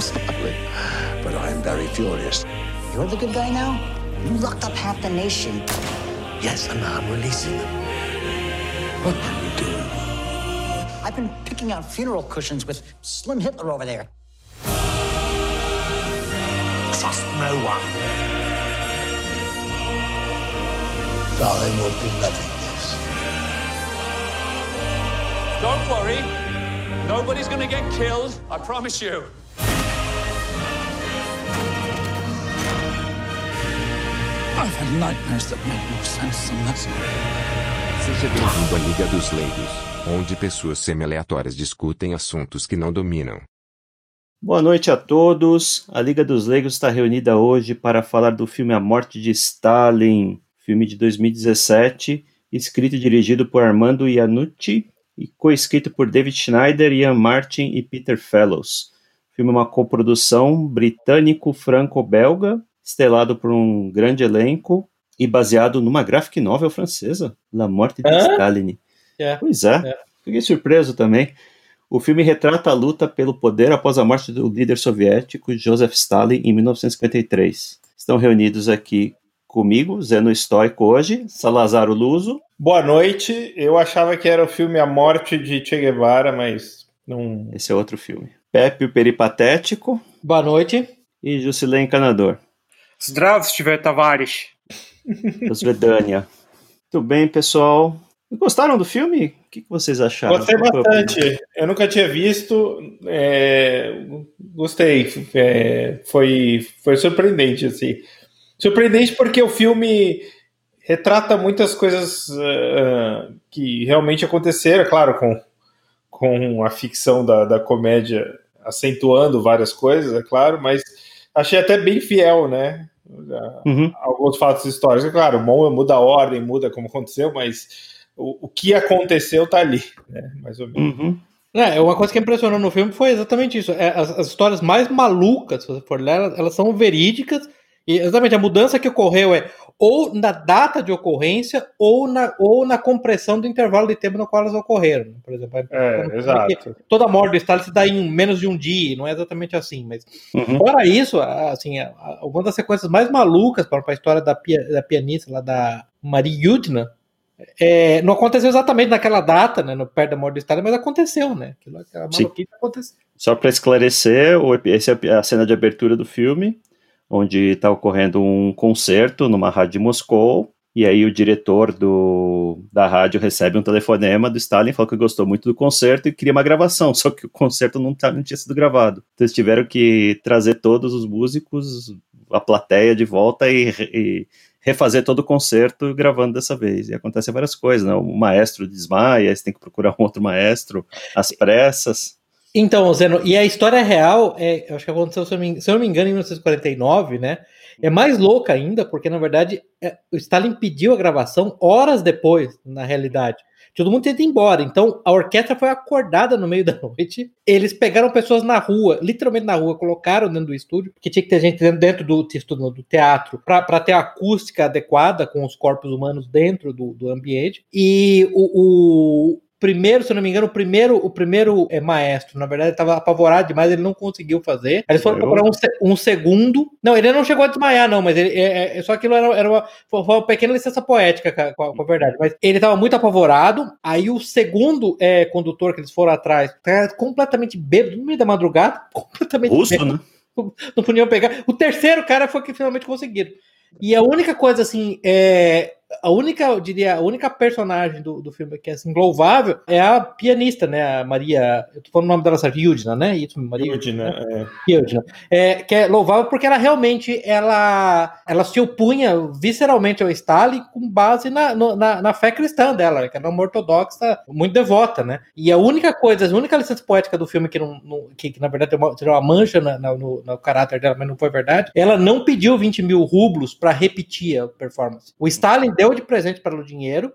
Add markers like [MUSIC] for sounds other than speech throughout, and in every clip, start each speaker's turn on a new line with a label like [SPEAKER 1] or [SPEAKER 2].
[SPEAKER 1] Stalin, but I'm very furious.
[SPEAKER 2] You're the good guy now? You locked up half the nation.
[SPEAKER 1] Yes, and now I'm releasing them. What are you doing?
[SPEAKER 2] I've been picking out funeral cushions with Slim Hitler over there.
[SPEAKER 1] Trust no one. Stalin will be loving this.
[SPEAKER 3] Don't worry. Nobody's gonna get killed. I promise you.
[SPEAKER 4] Had nightmares that make more sense than this.
[SPEAKER 5] Seja bem-vindo à Liga dos Leigos, onde pessoas semi-aleatórias discutem assuntos que não dominam.
[SPEAKER 6] Boa noite a todos. A Liga dos Leigos está reunida hoje para falar do filme A Morte de Stalin, filme de 2017, escrito e dirigido por Armando Iannucci e co-escrito por David Schneider, Ian Martin e Peter Fellows. O filme é uma coprodução britânico-franco-belga, estelado por um grande elenco e baseado numa graphic novel francesa, La Morte de
[SPEAKER 7] Hã?
[SPEAKER 6] Stalin.
[SPEAKER 7] É.
[SPEAKER 6] Pois é,
[SPEAKER 7] É.
[SPEAKER 6] fiquei surpreso também. O filme retrata a luta pelo poder após a morte do líder soviético Joseph Stalin em 1953. Estão reunidos aqui comigo, Zeno Stoico hoje, Salazar Luso,
[SPEAKER 7] Boa noite. Eu achava que era o filme A Morte de Che Guevara, mas não.
[SPEAKER 6] esse é outro filme. Pepe o Peripatético
[SPEAKER 8] Boa noite.
[SPEAKER 6] e Jusilei Encanador,
[SPEAKER 9] Здравствуйте, товарищ.
[SPEAKER 6] Osvedânia. Muito bem, pessoal. Gostaram do filme? O que que vocês acharam?
[SPEAKER 7] Gostei
[SPEAKER 6] Qual foi a opinião?
[SPEAKER 7] bastante. Eu nunca tinha visto. é, Gostei. É, Foi, foi surpreendente, assim. Surpreendente porque o filme retrata muitas coisas ah, que realmente aconteceram, claro, com, com a ficção da, da comédia acentuando várias coisas, é claro, mas achei até bem fiel, né?
[SPEAKER 6] Uhum.
[SPEAKER 7] Alguns fatos históricos. Claro, bom, muda a ordem, muda como aconteceu, mas o, o que aconteceu tá ali, né? Mais ou menos.
[SPEAKER 6] Uhum.
[SPEAKER 8] É, uma coisa que impressionou no filme foi exatamente isso. É, as, as histórias mais malucas, se você for ler, elas, elas são verídicas. E exatamente a mudança que ocorreu é ou na data de ocorrência ou na, ou na compressão do intervalo de tempo no qual elas ocorreram. Por exemplo,
[SPEAKER 7] É, exato.
[SPEAKER 8] toda a morte do Stalin se dá em menos de um dia, não é exatamente assim, mas
[SPEAKER 6] Uhum.
[SPEAKER 8] Fora isso, assim, uma das sequências mais malucas para a história da, pia- da pianista lá da Marie Yudna é, não aconteceu exatamente naquela data, né, no perto da morte do Stalin, mas aconteceu, né? Aquilo, aquela
[SPEAKER 6] Sim.
[SPEAKER 8] maluquice aconteceu.
[SPEAKER 6] Só para esclarecer, essa é a cena de abertura do filme, onde está ocorrendo um concerto numa rádio de Moscou, e aí o diretor do, da rádio recebe um telefonema do Stalin, falou que gostou muito do concerto e queria uma gravação, [LAUGHS] só que o concerto não, tá, não tinha sido gravado. Então eles tiveram que trazer todos os músicos, a plateia de volta e, e refazer todo o concerto gravando dessa vez. E acontecem várias coisas, né? O maestro desmaia, você tem que procurar um outro maestro às pressas.
[SPEAKER 8] Então, Zeno, e a história real, é, acho que aconteceu, se eu, me, se eu não me engano, em 1949, né? É mais louca ainda, porque na verdade é, o Stalin pediu a gravação horas depois, na realidade. Todo mundo tenta ir embora. Então a orquestra foi acordada no meio [LAUGHS] da noite. Eles pegaram pessoas na rua, literalmente na rua, colocaram dentro do estúdio, porque tinha que ter gente dentro, do, do teatro para ter a acústica adequada com os corpos humanos dentro do, do ambiente. E o, o primeiro, se eu não me engano, o primeiro, o primeiro é, maestro, na verdade, estava apavorado demais, ele não conseguiu fazer. Aí Eles foram
[SPEAKER 6] Eu?
[SPEAKER 8] procurar um, um segundo. Não, ele não chegou a desmaiar, não, mas ele, é, é- só aquilo era, era uma, foi uma pequena licença poética com a, com a- com a verdade. Mas ele estava muito apavorado. Aí o segundo é, condutor que eles foram atrás, tá completamente bêbado, no meio da madrugada, [LAUGHS] completamente
[SPEAKER 6] Russo,
[SPEAKER 8] bêbado
[SPEAKER 6] né?
[SPEAKER 8] não podiam pegar. O terceiro cara foi que finalmente conseguiram. E a única coisa, assim, é. A única, eu diria, a única personagem do, do filme que é assim, louvável é a pianista, né? A Maria. Eu tô falando o nome dela certo, Yudina, né? Isso, Maria
[SPEAKER 7] Yudina, é.
[SPEAKER 8] Yudina. É, que é louvável porque ela realmente ela, ela se opunha visceralmente ao Stalin com base na, no- na, na fé cristã dela, que era uma ortodoxa muito devota, né? E a única coisa, a única licença poética do filme que, não, não- que, que, na verdade tem uma, tem uma mancha na- na- no, no caráter dela, mas não foi verdade, ela não pediu 20 mil rublos para repetir a performance. O Stalin deu de presente para ela o dinheiro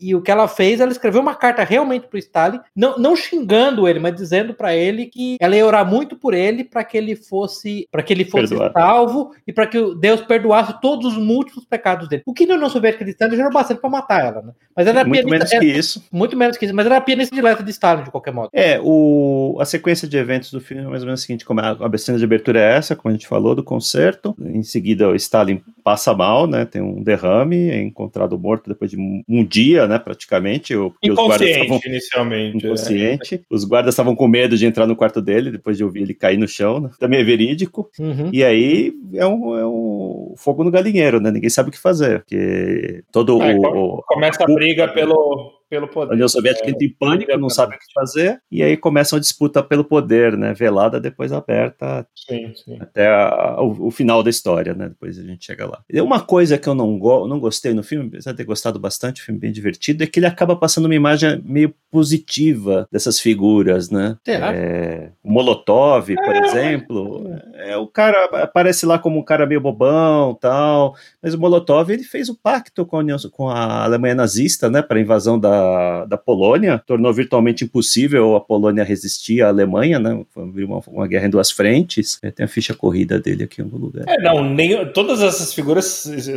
[SPEAKER 8] E o que ela fez, ela escreveu uma carta realmente pro Stalin, não, não xingando ele, mas dizendo para ele que ela ia orar muito por ele para que ele fosse para que ele fosse salvo e para que Deus perdoasse todos os múltiplos pecados dele. O que na União Soviética de Stalin já era bastante para matar ela, né? Mas era
[SPEAKER 6] Muito
[SPEAKER 8] pianista,
[SPEAKER 6] menos
[SPEAKER 8] era-
[SPEAKER 6] que isso.
[SPEAKER 8] muito menos que isso, mas era pianista dileta de Stalin de qualquer modo.
[SPEAKER 6] É, o, a sequência de eventos do filme é mais ou menos a seguinte: como a, a cena de abertura é essa, como a gente falou, do concerto. Em seguida, o Stalin passa mal, né? Tem um derrame, é encontrado morto depois de um, um dia, né? Praticamente. O, porque os guardas
[SPEAKER 7] Inconsciente,
[SPEAKER 6] estavam
[SPEAKER 7] inicialmente. é.
[SPEAKER 6] inconsciente. Os guardas estavam com medo de entrar no quarto dele, depois de ouvir ele cair no chão, né? Também é verídico.
[SPEAKER 8] Uhum.
[SPEAKER 6] E aí é um, é um fogo no galinheiro, né? Ninguém sabe o que fazer. Porque todo
[SPEAKER 7] É,
[SPEAKER 6] o, o-
[SPEAKER 7] Começa a briga pelo, pelo
[SPEAKER 6] a
[SPEAKER 7] poder.
[SPEAKER 6] União Soviética entra em pânico, não sabe o que fazer, e aí começa uma disputa pelo poder, né? Velada, depois aberta
[SPEAKER 7] Sim, sim.
[SPEAKER 6] até a- o, o final da história, né? Depois a gente chega lá. E uma coisa que eu não, go não gostei no filme, apesar de ter gostado bastante, um filme bem divertido, é que ele acaba passando uma imagem meio positiva dessas figuras, né?
[SPEAKER 8] Será?
[SPEAKER 6] É, o Molotov, por exemplo, é, o cara aparece lá como um cara meio bobão tal, mas o Molotov ele fez o pacto com a, União- com a Alemanha nazista, né, para a invasão da, da Polônia, tornou virtualmente impossível a Polônia resistir à Alemanha, né, foi uma, uma guerra em duas frentes. É, tem a ficha corrida dele aqui em algum lugar.
[SPEAKER 7] É, não, nem, todas essas figuras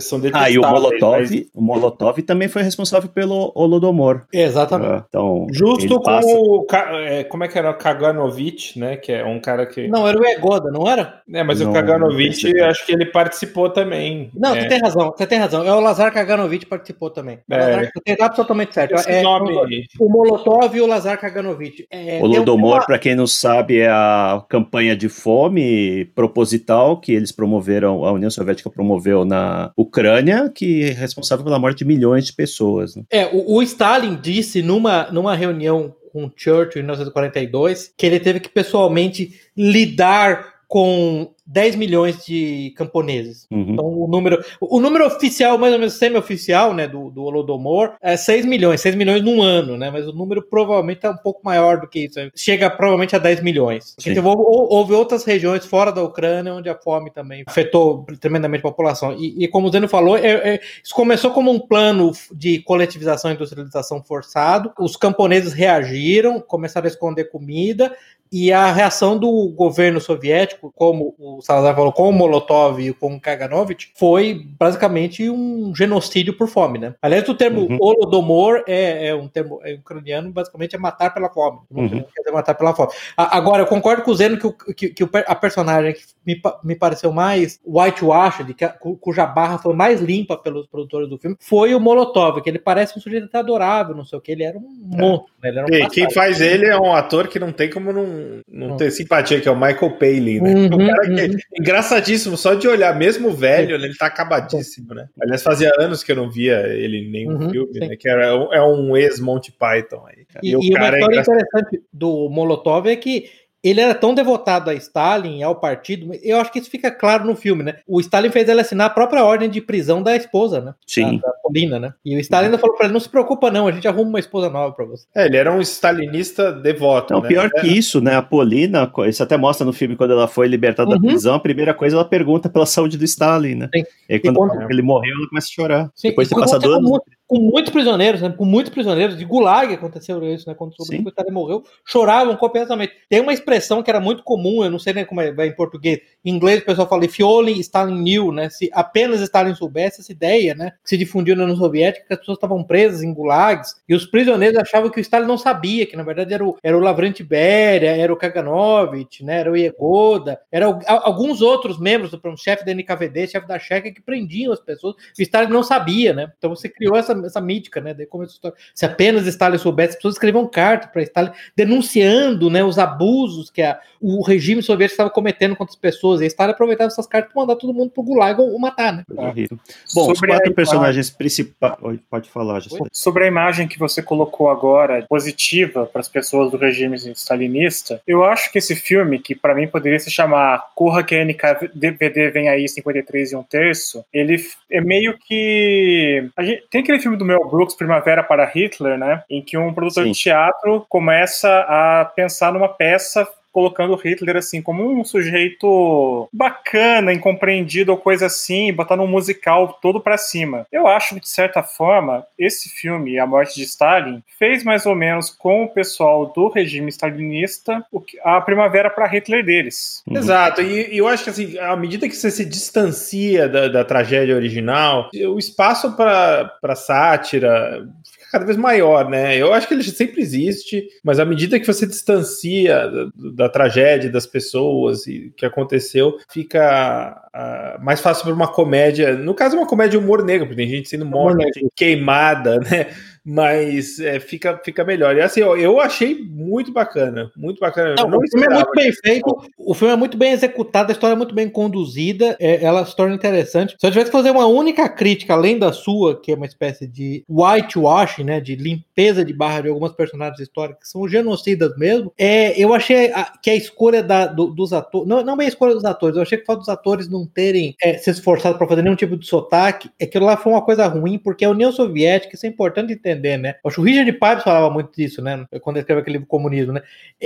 [SPEAKER 7] são detestáveis.
[SPEAKER 6] Ah, e o Molotov,
[SPEAKER 7] mas
[SPEAKER 6] o Molotov também foi responsável pelo Holodomor.
[SPEAKER 8] Exatamente.
[SPEAKER 6] Ah, Então,
[SPEAKER 7] Justo com
[SPEAKER 6] passa-
[SPEAKER 7] o. Ka- é, como é que era? O Kaganovich, né? Que é um cara que.
[SPEAKER 8] Não, era o Egoda, não era?
[SPEAKER 7] É, mas
[SPEAKER 6] Não,
[SPEAKER 7] o Kaganovich, acho que ele participou também.
[SPEAKER 8] Não,
[SPEAKER 7] é,
[SPEAKER 8] você tem razão, você tem razão. É o Lazar Kaganovich participou também.
[SPEAKER 7] É.
[SPEAKER 8] Lazar, você tem absolutamente certo. É,
[SPEAKER 7] nome.
[SPEAKER 8] O Molotov e o Lazar Kaganovich. É,
[SPEAKER 6] O
[SPEAKER 8] tem
[SPEAKER 6] Holodomor,
[SPEAKER 8] uma-
[SPEAKER 6] para quem não sabe, é a campanha de fome proposital que eles promoveram, a União Soviética promoveu na Ucrânia, que é responsável pela morte de milhões de pessoas. né?
[SPEAKER 8] É, o, o Stalin disse numa, numa reunião com Churchill em 1942 que ele teve que pessoalmente lidar com 10 milhões de camponeses.
[SPEAKER 6] Uhum.
[SPEAKER 8] Então, o número, o número oficial, mais ou menos semi-oficial, né, do, do Holodomor, é 6 milhões, 6 milhões num ano, né, mas o número provavelmente é um pouco maior do que isso. Chega provavelmente a 10 milhões. Então, houve, houve outras regiões fora da Ucrânia onde a fome também afetou tremendamente a população. E, e como o Zeno falou, é- é- isso começou como um plano de coletivização e industrialização forçado. Os camponeses reagiram, começaram a esconder comida, e a reação do governo soviético, como o Salazar falou, com o Molotov e com o Kaganovich, foi basicamente um genocídio por fome, né? Aliás, o termo
[SPEAKER 6] Uhum.
[SPEAKER 8] Holodomor é, é um termo é ucraniano, basicamente é matar pela fome. Não
[SPEAKER 6] Uhum.
[SPEAKER 8] quer dizer matar pela fome. A- agora, eu concordo com o Zeno que, o- que, que o a personagem que me, me pareceu mais whitewashed, que a- cu- cuja barra foi mais limpa pelos produtores do filme, foi o Molotov, que ele parece um sujeito até adorável, não sei o que, ele era um monstro, né? Ele um
[SPEAKER 7] E quem faz ele é um ator que não tem como não, não ter simpatia, que é o Michael Palin, né?
[SPEAKER 8] Uhum,
[SPEAKER 7] o cara que é [LAUGHS] engraçadíssimo, só de olhar, mesmo velho, ele tá acabadíssimo, né? Aliás, fazia anos que eu não via ele em nenhum
[SPEAKER 8] Uhum,
[SPEAKER 7] filme,
[SPEAKER 8] sim.
[SPEAKER 7] né? Que era, é um ex-Monty Python aí.
[SPEAKER 8] E, e uma
[SPEAKER 7] é
[SPEAKER 8] história
[SPEAKER 7] engraçado.
[SPEAKER 8] interessante do Molotov é que ele era tão devotado a Stalin e ao partido, eu acho que isso fica claro no filme, né? O Stalin fez ele assinar a própria ordem de prisão da esposa, né?
[SPEAKER 6] Sim.
[SPEAKER 8] Da, da Polina, né? E o Stalin ainda falou pra ele: não se preocupa, não, a gente arruma uma esposa nova pra você.
[SPEAKER 7] É, ele era um stalinista devoto,
[SPEAKER 6] Não,
[SPEAKER 7] né?
[SPEAKER 6] pior que isso, né? A Polina, isso até mostra no filme quando ela foi libertada
[SPEAKER 8] Uhum.
[SPEAKER 6] da prisão, a primeira coisa ela pergunta pela saúde do Stalin, né?
[SPEAKER 8] Sim.
[SPEAKER 6] E aí quando
[SPEAKER 8] quando-
[SPEAKER 6] ele morreu, ela começa a chorar.
[SPEAKER 8] Sim,
[SPEAKER 6] Depois de
[SPEAKER 8] e
[SPEAKER 6] ter passado anos.
[SPEAKER 8] com, mu- com muitos prisioneiros, né? Com muitos prisioneiros de Gulag aconteceu isso, né? Quando o Stalin morreu, choravam copiosamente. Tem uma expressão que era muito comum, eu não sei nem como é em português. Em inglês o pessoal fala if only Stalin knew, né? Se apenas Stalin soubesse essa ideia, né? Que se difundiu na União Soviética, que as pessoas estavam presas em gulags e os prisioneiros achavam que o Stalin não sabia, que na verdade era o, era o Lavrenti Beria, era o Kaganovich, né? Era o Iegoda, eram alguns outros membros do chefe da NKVD, chefe da Checa, que prendiam as pessoas. O Stalin não sabia, né? Então você criou essa, essa mítica, né? Daí começou a história. Se apenas Stalin soubesse, as pessoas escreviam carta para Stalin denunciando né, os abusos que a, o regime soviético estava cometendo contra as pessoas. E Stalin aproveitava essas cartas para mandar todo mundo pro Gulag ou, ou matar, né?
[SPEAKER 6] Horrível. Bom, os
[SPEAKER 9] Sobre
[SPEAKER 6] quatro
[SPEAKER 9] a-
[SPEAKER 6] personagens principais. Pode falar, José.
[SPEAKER 9] Sobre a imagem que você colocou agora, positiva para as pessoas do regime stalinista, eu acho que esse filme, que para mim poderia se chamar Corra que a NKVD vem aí 53 e um terço, ele é meio que. a gente- tem aquele filme do Mel Brooks, Primavera para Hitler, né? Em que um produtor
[SPEAKER 6] Sim.
[SPEAKER 9] de teatro começa a pensar numa peça colocando Hitler assim como um sujeito bacana, incompreendido ou coisa assim, botando um musical todo pra cima. Eu acho que, de certa forma, esse filme, A Morte de Stalin, fez mais ou menos com o pessoal do regime stalinista o que- a primavera para Hitler deles.
[SPEAKER 7] Exato, e, eu acho que assim, à medida que você se distancia da, da tragédia original, o espaço para sátira cada vez maior, né? Eu acho que ele sempre existe, mas à medida que você distancia da, da tragédia das pessoas e que aconteceu, fica ah, mais fácil para uma comédia, no caso uma comédia humor negro, porque tem gente sendo morta, queimada, né? Mas é, fica, fica melhor. E assim, ó, eu achei muito bacana, muito bacana.
[SPEAKER 8] Não,
[SPEAKER 7] não
[SPEAKER 8] o filme é muito bem feito, o filme é muito bem executado, a história é muito bem conduzida, é, ela se torna interessante. Se eu tivesse que fazer uma única crítica, além da sua, que é uma espécie de whitewashing, né, de limpeza de barra de algumas personagens históricos que são genocidas mesmo, é, eu achei a- que a escolha da- do- dos atores, não, não bem a escolha dos atores, eu achei que o fato dos atores não terem é, se esforçado para fazer nenhum tipo de sotaque, aquilo lá foi uma coisa ruim, porque a União Soviética, isso é importante entender, né? Acho que o Richard Pipes falava muito disso, né? Quando ele escreveu aquele livro Comunismo, né?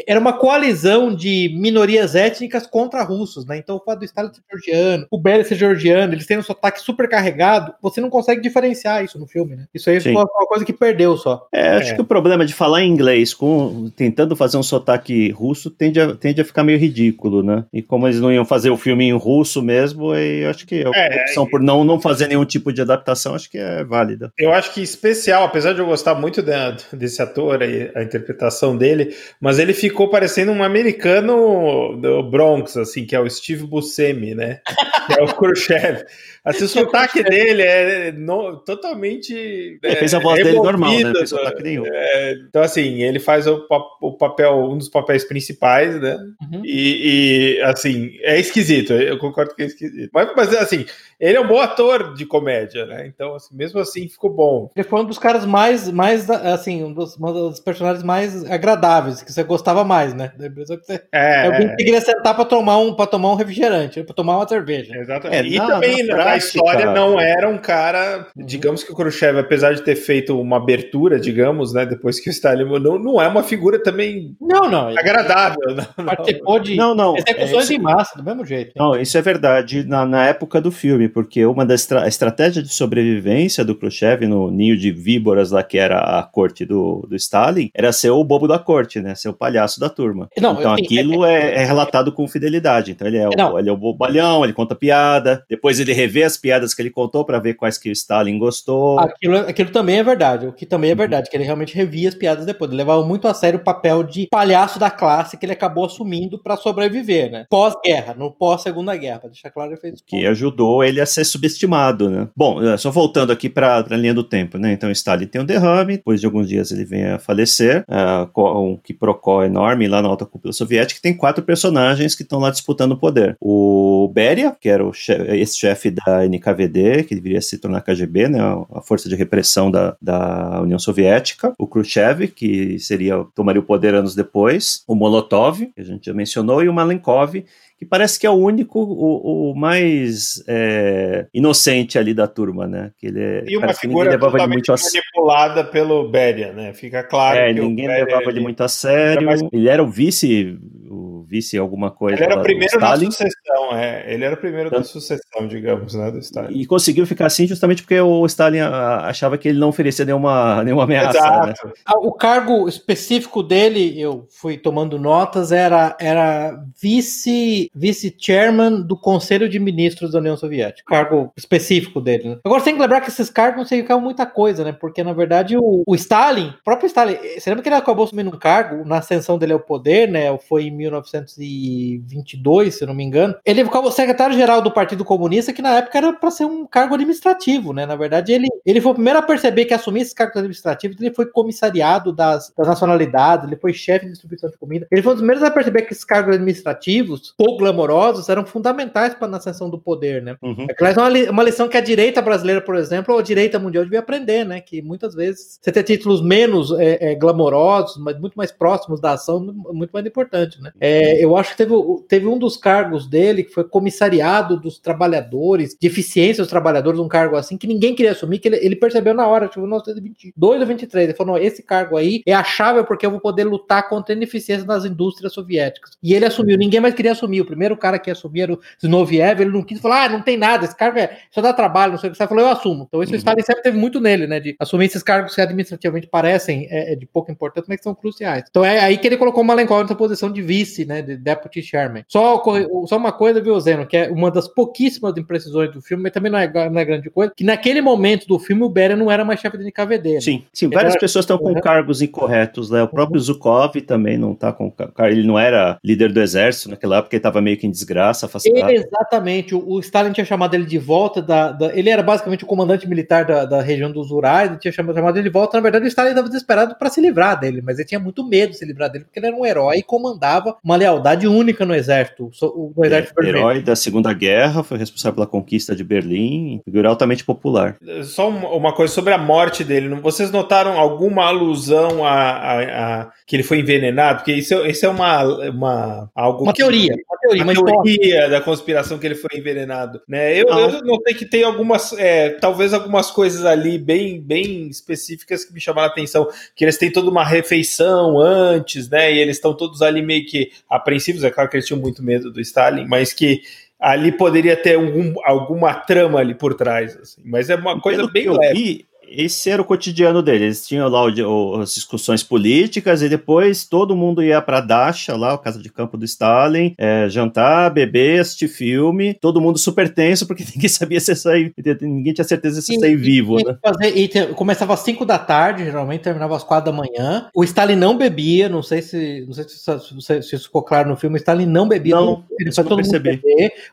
[SPEAKER 8] era uma coalizão de minorias étnicas contra russos, né? Então o fato do Stalin ser georgiano, o Beria ser georgiano, eles têm um sotaque super carregado, você não consegue diferenciar isso no filme, né? Isso aí
[SPEAKER 6] Sim.
[SPEAKER 8] foi uma coisa que perdeu só.
[SPEAKER 6] É, acho
[SPEAKER 7] É.
[SPEAKER 6] que o problema de falar em inglês com tentando fazer um sotaque russo tende a, tende a ficar meio ridículo, né? E como eles não iam fazer o filme em russo mesmo, aí eu acho que a
[SPEAKER 7] É,
[SPEAKER 6] opção por não, não fazer nenhum tipo de adaptação acho que é válida.
[SPEAKER 7] Eu acho que especial, apesar de eu gostar muito da- desse ator, e a interpretação dele, mas ele ficou parecendo um americano do Bronx, assim, que é o Steve Buscemi, né? Que é o [LAUGHS] Khrushchev. Assim, o sotaque dele é no- totalmente.
[SPEAKER 6] Ele
[SPEAKER 7] é,
[SPEAKER 6] fez a voz dele normal, né? Não fez sotaque nenhum.
[SPEAKER 7] é, então, assim, ele faz o, o papel, um dos papéis principais, né?
[SPEAKER 8] Uhum.
[SPEAKER 7] E, e, assim, é esquisito, eu concordo que é esquisito. Mas, mas, assim, ele é um bom ator de comédia, né? Então, assim, mesmo assim, ficou bom.
[SPEAKER 8] Ele foi um dos caras mais, mais assim, um dos, um dos personagens mais agradáveis, que você gostava mais, né? Da impressão que você
[SPEAKER 7] É,
[SPEAKER 8] é alguém que queria sentar pra tomar um, pra tomar um refrigerante, pra tomar uma cerveja.
[SPEAKER 7] Exatamente.
[SPEAKER 6] É,
[SPEAKER 7] e
[SPEAKER 6] na-
[SPEAKER 7] também
[SPEAKER 6] na
[SPEAKER 7] na,
[SPEAKER 6] prática-
[SPEAKER 7] história não era um cara. Digamos que o Khrushchev, apesar de ter feito uma abertura, digamos, né? Depois que o Stalin não, não é uma figura também
[SPEAKER 8] Não, não. Ele
[SPEAKER 7] agradável. Não, não.
[SPEAKER 8] participou de
[SPEAKER 6] Não, não. é
[SPEAKER 8] execuções
[SPEAKER 6] isso-
[SPEAKER 8] em massa, do mesmo jeito.
[SPEAKER 6] Não, isso é verdade na, na época do filme, porque uma das estra a estratégia de sobrevivência do Khrushchev no ninho de víboras lá que era a corte do, do Stalin era ser o bobo da corte, né? Ser o palhaço da turma.
[SPEAKER 8] Não,
[SPEAKER 6] então
[SPEAKER 8] assim,
[SPEAKER 6] aquilo é, é relatado com fidelidade. Então ele é,
[SPEAKER 8] Não.
[SPEAKER 6] o, ele é o bobalhão, ele conta piada, depois ele revê as piadas que ele contou para ver quais que o Stalin gostou.
[SPEAKER 8] Aquilo, aquilo também é verdade. O que também é verdade, que ele realmente revia as piadas depois. Ele levava muito a sério o papel de palhaço da classe que ele acabou assumindo pra sobreviver, né? Pós-guerra, no pós-segunda guerra. Pra deixar claro, ele fez isso.
[SPEAKER 6] que ajudou ele a ser subestimado, né? Bom, só voltando aqui para a linha do tempo, né? Então Stalin tem um derrame, depois de alguns dias ele vem a falecer, com um quiprocó enorme lá na alta cúpula soviética, tem quatro personagens que estão lá disputando o poder. O Beria, que era o che- ex-chefe da NKVD, que deveria se tornar KGB, né? A força de repressão da, da União Soviética. O Khrushchev, que seria tomaria o poder anos depois. O Molotov, que a gente já mencionou, e o Malenkov, que parece que é o único, o, o mais é, inocente ali da turma, né? Que ele é,
[SPEAKER 7] E uma figura
[SPEAKER 6] levava muito a sério.
[SPEAKER 7] manipulada pelo Beria, né? Fica claro
[SPEAKER 6] É,
[SPEAKER 7] que
[SPEAKER 6] ninguém levava ele muito a sério.
[SPEAKER 7] Era mais-
[SPEAKER 6] Ele era o vice, o vice alguma coisa.
[SPEAKER 7] Ele era o primeiro da sucessão, é. Ele era o primeiro da
[SPEAKER 6] Tanto-
[SPEAKER 7] sucessão, digamos, né? Do Stalin.
[SPEAKER 6] E conseguiu ficar assim justamente porque o Stalin ah, achava que ele não oferecia nenhuma, nenhuma ameaça. Né?
[SPEAKER 7] Exato.
[SPEAKER 8] Ah, O cargo específico dele, eu fui tomando notas, era, era vice, vice-chairman do Conselho de Ministros da União Soviética. Cargo específico dele. Né? Agora, você tem que lembrar que esses cargos não significavam muita coisa, né? Porque, na verdade, o, o Stalin, o próprio Stalin, você lembra que ele acabou assumindo um cargo na ascensão dele ao poder, né? Foi em 1922, se não me engano. Ele ficava secretário-geral do Partido Comunista, que na época era para ser um cargo administrativo, né? Na verdade, ele, ele foi o primeiro a perceber que assumir esses cargos administrativos, ele foi comissariado das, das nacionalidades, ele foi chefe de distribuição de comida. Ele foi um dos primeiros a perceber que esses cargos administrativos, pouco glamourosos, eram fundamentais para a ascensão do poder, né?
[SPEAKER 6] Uhum.
[SPEAKER 8] É uma, li- uma lição que a direita brasileira, por exemplo, ou a direita mundial devia aprender, né? Que muitas vezes você ter títulos menos é, é, glamourosos, mas muito mais próximos da ação, mu- muito mais importante, né? É, eu acho que teve, teve um dos cargos dele dele, que foi comissariado dos trabalhadores, de eficiência dos trabalhadores, um cargo assim, que ninguém queria assumir, que ele, ele percebeu na hora, tipo, 1922 ou 23, ele falou, não, esse cargo aí é a chave porque eu vou poder lutar contra a ineficiência das indústrias soviéticas. E ele assumiu, ninguém mais queria assumir, o primeiro cara que assumia era o Zinoviev, ele não quis falar, ah, não tem nada, esse cargo é, só dá trabalho, não sei o que, você falou, eu assumo. Então isso uhum. o Stalin sempre teve muito nele, né, de assumir esses cargos que administrativamente parecem é, é de pouca importância, mas que são cruciais. Então é aí que ele colocou o Malenkov nessa posição de vice, né, de deputy chairman. Só, só uma coisa, viu, Zeno, que é uma das pouquíssimas imprecisões do filme, mas também não é, não é grande coisa, que naquele momento do filme o Beria não era mais chefe de NKVD. Né?
[SPEAKER 6] Sim, sim, várias era... pessoas estão com uhum. cargos incorretos, né, o próprio Zukov também não tá com ele não era líder do exército naquela época, ele estava meio que em desgraça,
[SPEAKER 8] afastado. Exatamente, o, o, Stalin tinha chamado ele de volta da, da ele era basicamente o comandante militar da, da região dos Urais, ele tinha chamado, chamado ele de volta, na verdade o Stalin estava desesperado para se livrar dele, mas ele tinha muito medo de se livrar dele, porque ele era um herói e comandava uma lealdade única no exército, no exército
[SPEAKER 6] é, Herói da Segunda Guerra, foi responsável pela conquista de Berlim, figura altamente popular.
[SPEAKER 7] Só uma coisa sobre a morte dele, vocês notaram alguma alusão a, a, a que ele foi envenenado? Porque isso, isso é uma, uma algo
[SPEAKER 8] uma teoria, uma teoria,
[SPEAKER 7] uma teoria da conspiração que ele foi envenenado, né? Eu, eu notei que tem algumas, é, talvez algumas coisas ali bem, bem específicas que me chamaram a atenção, que eles têm toda uma refeição antes, né? E eles estão todos ali meio que apreensivos, é claro que eles tinham muito medo do Stalin, mas que ali poderia ter algum, alguma trama ali por trás, assim. mas é uma coisa bem leve. Vi,
[SPEAKER 6] esse era o cotidiano deles. Eles tinham lá o, as discussões políticas e depois todo mundo ia para Dasha, lá, a casa de campo do Stalin, é, jantar, beber, assistir filme. Todo mundo super tenso porque [LAUGHS] ninguém sabia se ia sair, ninguém tinha certeza se ia sair vivo, né?
[SPEAKER 8] Fazer, e te, começava às 5 da tarde, geralmente terminava às 4 da manhã. O Stalin não bebia, não sei se, não sei se, se, se isso ficou claro no filme. O Stalin não bebia,
[SPEAKER 6] não, ele
[SPEAKER 8] foi todo beber.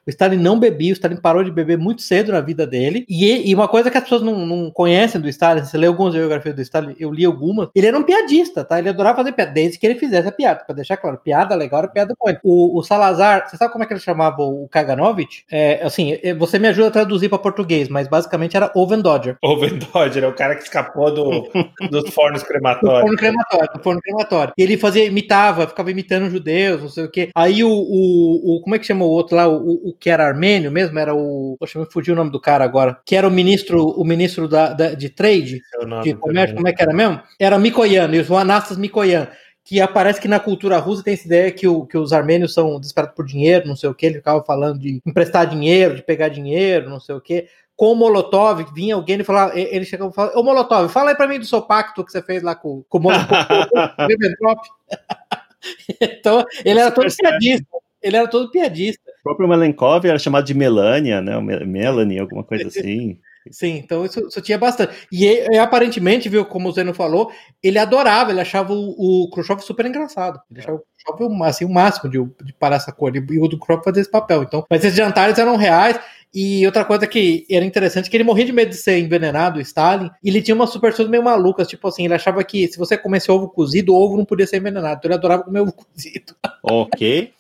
[SPEAKER 8] O Stalin não bebia, o Stalin parou de beber muito cedo na vida dele. E, e uma coisa que as pessoas não, não conhecem do Stalin, você lê algumas biografias do Stalin, eu li algumas, ele era um piadista, tá? Ele adorava fazer piada, desde que ele fizesse a piada, pra deixar claro, piada legal era piada com ele. O, o Salazar, você sabe como é que ele chamava o Kaganovich? É, assim, é, você me ajuda a traduzir para português, mas basicamente era Oven Dodger.
[SPEAKER 7] Oven Dodger, é o cara que escapou do, [LAUGHS] dos fornos crematórios.
[SPEAKER 8] forno crematório, do forno crematório. E ele fazia, imitava, ficava imitando judeus, não sei o quê. Aí o, o, o como é que chama o outro lá, o, o que era armênio mesmo, era o, poxa, me fugiu o nome do cara agora, que era o ministro, o ministro da, da de trade, de comércio, como é que era mesmo? Era Mikoyan, o Anastas Mikoyan que aparece que na cultura russa tem essa ideia que, o, que os armênios são desesperados por dinheiro, não sei o que, ele ficava falando de emprestar dinheiro, de pegar dinheiro, não sei o que. Com o Molotov, vinha alguém e falava, ele chegava e falava, ô Molotov, fala aí pra mim do seu pacto que você fez lá com, com o Molotov. [LAUGHS] [LAUGHS] então, ele era todo piadista. Ele era todo piadista.
[SPEAKER 6] O próprio Malenkov era chamado de Melania, né? Melanie, alguma coisa [LAUGHS] assim.
[SPEAKER 8] Sim, então isso, isso tinha bastante. E, e, aparentemente, viu, como o Zeno falou, ele adorava, ele achava o, o Khrushchev super engraçado. Ele achava o Khrushchev assim, o máximo de, de parar essa cor. E o do Khrushchev fazer esse papel. Então, mas esses jantares eram reais. E outra coisa que era interessante é que ele morria de medo de ser envenenado, Stalin, e ele tinha umas superstições meio malucas, tipo assim, ele achava que se você comesse ovo cozido, o ovo não podia ser envenenado, então ele adorava comer ovo cozido.
[SPEAKER 6] Ok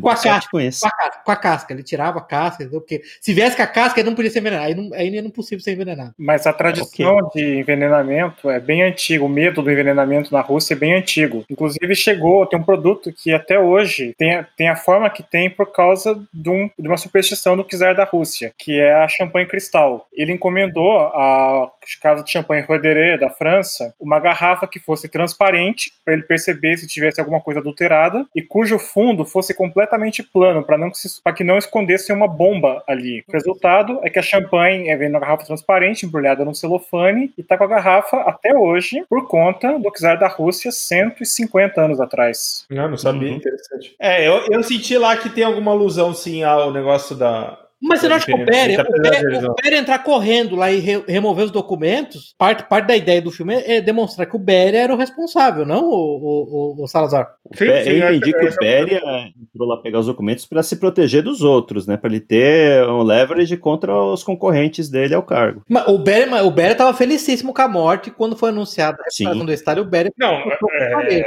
[SPEAKER 8] com a casca, com, com, a casca, com a casca, ele tirava a casca, porque se viesse com a casca, ele não podia ser envenenado, aí, não, aí é impossível ser envenenado.
[SPEAKER 9] Mas a tradição okay. de envenenamento é bem antiga, o medo do envenenamento na Rússia é bem antigo. Inclusive chegou, tem um produto que até hoje tem a, tem a forma que tem por causa de, um, de uma superstição do czar da Rússia, que é a champanhe cristal. Ele encomendou a casa de champanhe Roederer da França uma garrafa que fosse transparente para ele perceber se tivesse alguma coisa adulterada e cujo fundo fosse completamente plano para não para que não escondesse uma bomba ali. O resultado é que a champanhe é vem na garrafa transparente, embrulhada num celofane e tá com a garrafa até hoje por conta do czar da Rússia 150 anos atrás.
[SPEAKER 7] Não, não sabia, uhum. interessante. É, eu, eu senti lá que tem alguma alusão sim ao negócio da
[SPEAKER 8] mas você não acha que o Pérez, o Pérez, entrar correndo lá e re, remover os documentos, parte, parte da ideia do filme é, demonstrar que o Berry era o responsável, não o, o, o Salazar.
[SPEAKER 6] Sim, sim, eu entendi que o Berry entrou lá pegar os documentos para se proteger dos outros, né? Para ele ter um leverage contra os concorrentes dele ao cargo.
[SPEAKER 8] Mas o Berry, o tava felicíssimo com a morte quando foi anunciada a separação do Estado. O Berry.
[SPEAKER 7] Não, é,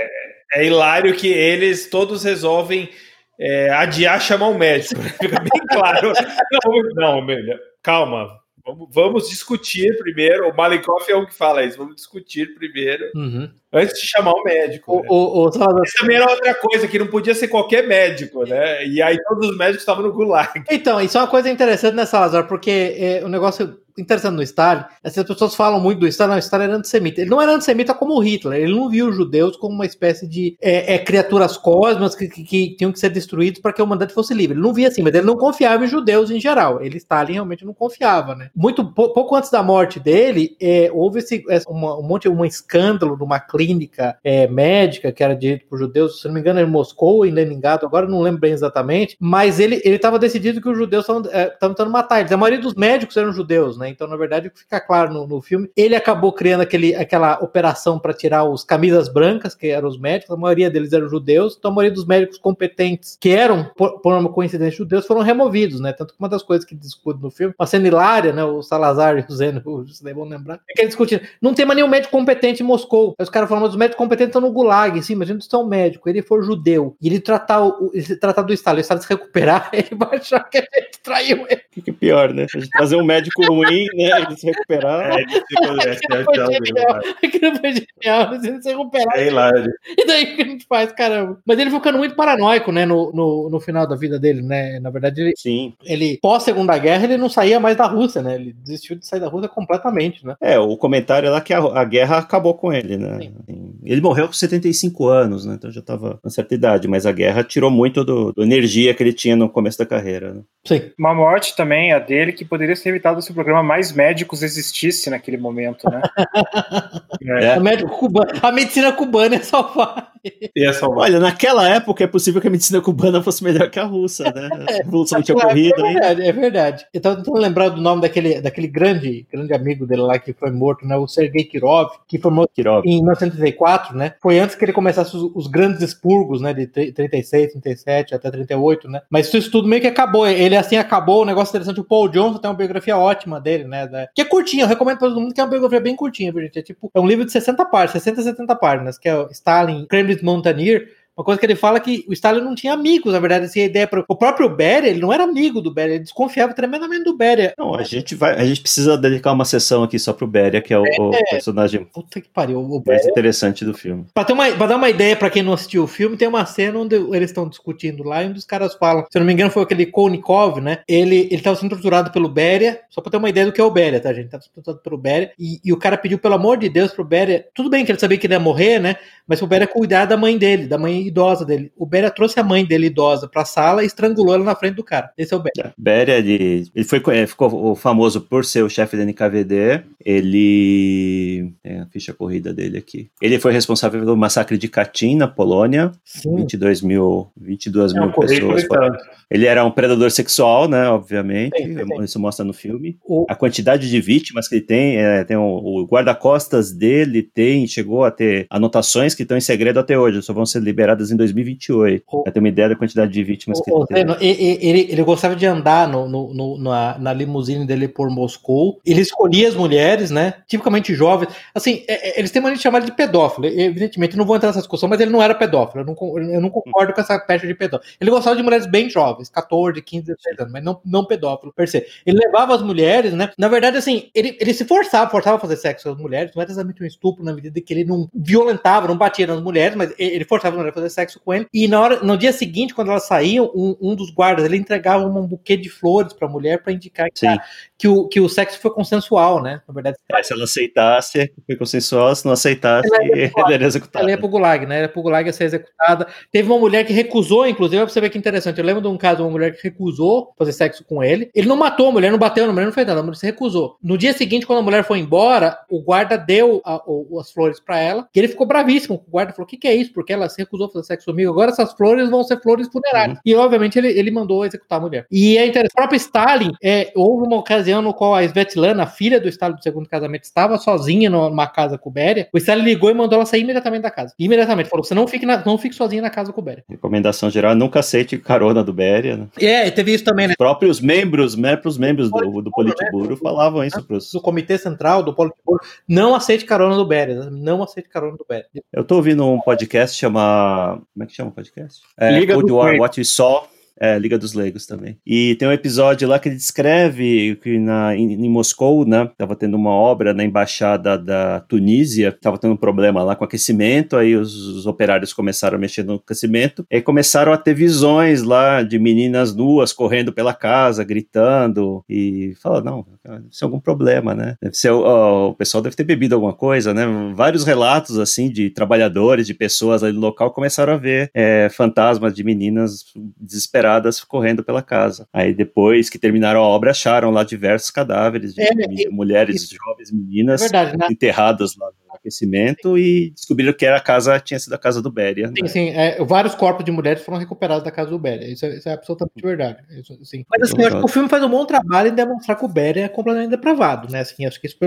[SPEAKER 7] é hilário que eles todos resolvem é, adiar chamar o médico. Fica bem [LAUGHS] claro. Não, não, calma. Vamos, vamos discutir primeiro. O Malikoff é o que fala isso. Vamos discutir primeiro,
[SPEAKER 8] Uhum.
[SPEAKER 7] antes de chamar o médico.
[SPEAKER 8] O,
[SPEAKER 7] né?
[SPEAKER 8] o, o
[SPEAKER 7] também era outra coisa, que não podia ser qualquer médico, né? E aí todos os médicos estavam no gulag.
[SPEAKER 8] Então, isso é uma coisa interessante, né, Salazar? Porque é, o negócio interessante no Stalin, é que as pessoas falam muito do Stalin, não, o Stalin era antissemita. Ele não era antissemita como Hitler, ele não viu os judeus como uma espécie de é, é, criaturas cósmicas que, que- que tinham que ser destruídos para que a humanidade fosse livre. Ele não via assim, mas ele não confiava em judeus em geral. Ele, Stalin, realmente não confiava, né? Muito pou- pouco antes da morte dele, é, houve esse, uma- um monte, um escândalo numa clínica é, médica que era direito por judeus, se não me engano, em Moscou ou em Leningrado, agora não lembro bem exatamente, mas ele estava decidido que os judeus estavam é, tentando matar eles. A maioria dos médicos eram judeus, né? Então, na verdade, o que fica claro no, no filme, ele acabou criando aquele, aquela operação para tirar os camisas brancas, que eram os médicos, a maioria deles eram judeus, então a maioria dos médicos competentes, que eram, por, por uma coincidência, judeus, foram removidos, né? Tanto que uma das coisas que discute no filme, uma cena hilária, né? O Salazar e o Zeno, [LAUGHS] vocês vão lembrar, é que eles discutindo, não tem mais nenhum médico competente em Moscou. Aí os caras falam, mas os médicos competentes estão no Gulag, sim, mas a gente é um médico, ele for judeu, e ele tratar, o, ele tratar do Estado, o Estado se recuperar, [LAUGHS] ele vai achar que gente traiu ele.
[SPEAKER 6] Que, que é pior, né? A gente trazer um médico ruim, né? Ele se recuperar.
[SPEAKER 7] É, ele ficou- é,
[SPEAKER 8] Aquilo foi
[SPEAKER 7] é, é,
[SPEAKER 8] genial, aquilo foi genial, ele se recuperar.
[SPEAKER 7] é hilário.
[SPEAKER 8] E daí o que a gente faz, caramba? Mas ele ficando muito paranoico, né, no, no, no final da vida dele, né? Na verdade, ele,
[SPEAKER 6] Sim.
[SPEAKER 8] ele pós-segunda guerra, ele não saía mais da Rússia, né? Ele desistiu de sair da Rússia completamente, né?
[SPEAKER 6] É, o comentário é lá que a, a guerra acabou com ele, né?
[SPEAKER 8] Sim.
[SPEAKER 6] Ele morreu com 75 anos, né? Então já estava com certa idade, mas a guerra tirou muito do, do energia que ele tinha no começo da carreira. Né?
[SPEAKER 8] Sim.
[SPEAKER 9] Uma morte também, a dele, que poderia ser evitado se o programa Mais Médicos existisse naquele momento, né? [LAUGHS]
[SPEAKER 6] É.
[SPEAKER 8] A, médico cubano, a medicina cubana é salvar.
[SPEAKER 7] E essa
[SPEAKER 6] Olha, naquela época é possível que a medicina cubana fosse melhor que a russa, né? A [LAUGHS] revolução tinha ocorrido,
[SPEAKER 8] é
[SPEAKER 6] hein?
[SPEAKER 8] verdade, é verdade. Eu tava tentando lembrar do nome daquele, daquele grande, grande amigo dele lá que foi morto, né? O Sergei Kirov, que foi morto
[SPEAKER 6] Kirov.
[SPEAKER 8] em 1934, né? Foi antes que ele começasse os, os grandes expurgos, né? De 36, 37 até 38, né? Mas isso tudo meio que acabou. Ele assim acabou. Um negócio interessante. O Paul Johnson tem uma biografia ótima dele, né? que é curtinha. Eu recomendo pra todo mundo que é uma biografia bem curtinha, viu, gente? É tipo, é um livro de 60 páginas, 60, 70 páginas, que é o Stalin, Kremlin Mountaineer. Uma coisa que ele fala é que o Stalin não tinha amigos, na verdade, assim, a ideia para o próprio Beria, ele não era amigo do Beria, ele desconfiava tremendamente do Beria.
[SPEAKER 6] Não, a gente vai, a gente precisa dedicar uma sessão aqui só pro Beria, que é o, o personagem
[SPEAKER 8] Puta que pariu. O
[SPEAKER 6] mais
[SPEAKER 8] Beria
[SPEAKER 6] interessante do filme.
[SPEAKER 8] Pra, ter uma, pra dar uma ideia pra quem não assistiu o filme, tem uma cena onde eles estão discutindo lá e um dos caras fala, se eu não me engano foi aquele Konikov, né? Ele, ele tava sendo torturado pelo Beria, só pra ter uma ideia do que é o Beria, tá, gente? Tava sendo torturado pelo Beria e, e o cara pediu, pelo amor de Deus, pro Beria, tudo bem que ele sabia que ele ia morrer, né? Mas pro Beria cuidar da mãe dele, da mãe idosa dele. O Beria trouxe a mãe dele idosa pra sala e estrangulou ela na frente do cara. Esse é o Beria.
[SPEAKER 6] Beria, ele, ele foi, é, ficou famoso por ser o chefe da NKVD. Ele. Tem a ficha corrida dele aqui. Ele foi responsável pelo massacre de Katyn, na Polônia.
[SPEAKER 8] Sim.
[SPEAKER 6] 22 mil, 22
[SPEAKER 7] É
[SPEAKER 6] mil pessoas. Ele era um predador sexual, né? Obviamente.
[SPEAKER 8] Sim, sim, sim.
[SPEAKER 6] Isso mostra no filme.
[SPEAKER 8] O-
[SPEAKER 6] A quantidade de vítimas que ele tem, é, tem o, o guarda-costas dele tem, chegou a ter anotações que estão em segredo até hoje, só vão ser liberadas em 2028.
[SPEAKER 8] O-
[SPEAKER 6] Pra ter uma ideia da quantidade de vítimas que
[SPEAKER 8] O-
[SPEAKER 6] ele
[SPEAKER 8] o
[SPEAKER 6] teve.
[SPEAKER 8] Ele, ele gostava de andar no, no- no- na, na limusine dele por Moscou. Ele escolhia as mulheres, né? Tipicamente jovens. Assim, é- é- eles têm de chamar ele de pedófilo. Evidentemente, não vou entrar nessa discussão, mas ele não era pedófilo. Eu não, eu não concordo com essa pecha de pedófilo. Ele gostava de mulheres bem jovens, 14, 15, 16 anos, mas não, não pedófilo, per se. Ele levava as mulheres, né? Na verdade, assim, ele, ele se forçava, forçava a fazer sexo com as mulheres. Não era exatamente um estupro na medida que ele não violentava, não batia nas mulheres, mas ele ele forçava as mulheres a fazer sexo com ele. E na hora, no dia seguinte, quando elas saíam, um, um dos guardas ele entregava um buquê de flores pra mulher pra indicar que, a- que, o, que o sexo foi consensual, né? Na verdade,
[SPEAKER 6] É, se ela aceitasse, foi consensual, se não aceitasse,
[SPEAKER 8] Ela ia [LAUGHS]
[SPEAKER 6] ele era executado.
[SPEAKER 8] ela ia pro Gulag, né? Ela ia pro Gulag ia ser executada. Teve uma mulher que recusou, inclusive, pra você ver que interessante. Eu lembro de um caso, uma mulher que recusou fazer sexo com ele. Ele não matou a mulher, não bateu na mulher, não fez nada. A mulher se recusou. No dia seguinte, quando a mulher foi embora, o guarda deu a- o- as flores pra ela. E ele ficou bravíssimo. O guarda falou: O que, que é isso? Porque ela se recusou sexo comigo. Agora essas flores vão ser flores funerárias. E, obviamente, ele, ele mandou executar a mulher. E é interessante. O próprio Stalin, é, houve uma ocasião no qual a Svetlana, a filha do Stalin do segundo casamento, estava sozinha numa casa com o Beria. O Stalin ligou e mandou ela sair imediatamente da casa. Imediatamente. Falou: Você não fique, na- não fique sozinha na casa com o Beria.
[SPEAKER 6] Recomendação geral, nunca aceite carona do Beria. Né?
[SPEAKER 8] É, teve isso também, né?
[SPEAKER 6] Os próprios membros, né, pros membros do, do Politburo falavam isso pros...
[SPEAKER 8] Do Comitê Central, do Politburo, não aceite carona do Beria. né? Não aceite carona do Beria.
[SPEAKER 6] Eu tô ouvindo um podcast chama... Como é que chama o podcast? É,
[SPEAKER 9] Liga
[SPEAKER 6] Cold War. What We Saw. É, Liga dos Legos também. E tem um episódio lá que ele descreve que na, em, em Moscou, né, tava tendo uma obra na embaixada da Tunísia, tava tendo um problema lá com aquecimento, aí os, os operários começaram a mexer no aquecimento, e começaram a ter visões lá de meninas nuas correndo pela casa, gritando, e fala, não, deve ser algum problema, né? Deve ser, ó, o pessoal deve ter bebido alguma coisa, né? Vários relatos, assim, de trabalhadores, de pessoas ali no local começaram a ver é, fantasmas de meninas desesperadas correndo pela casa. Aí depois que terminaram a obra, acharam lá diversos cadáveres de
[SPEAKER 8] É,
[SPEAKER 6] mulheres, jovens meninas
[SPEAKER 8] É verdade, né?
[SPEAKER 6] enterradas lá aquecimento e descobriram que era a casa, tinha sido a casa do Beria. né?
[SPEAKER 8] Sim, sim. é, vários corpos de mulheres foram recuperados da casa do Beria. Isso, é- isso é absolutamente verdade. Isso, sim. Mas assim, eu acho que o filme faz um bom trabalho em demonstrar que o Beria é completamente depravado, né? Assim, acho que isso.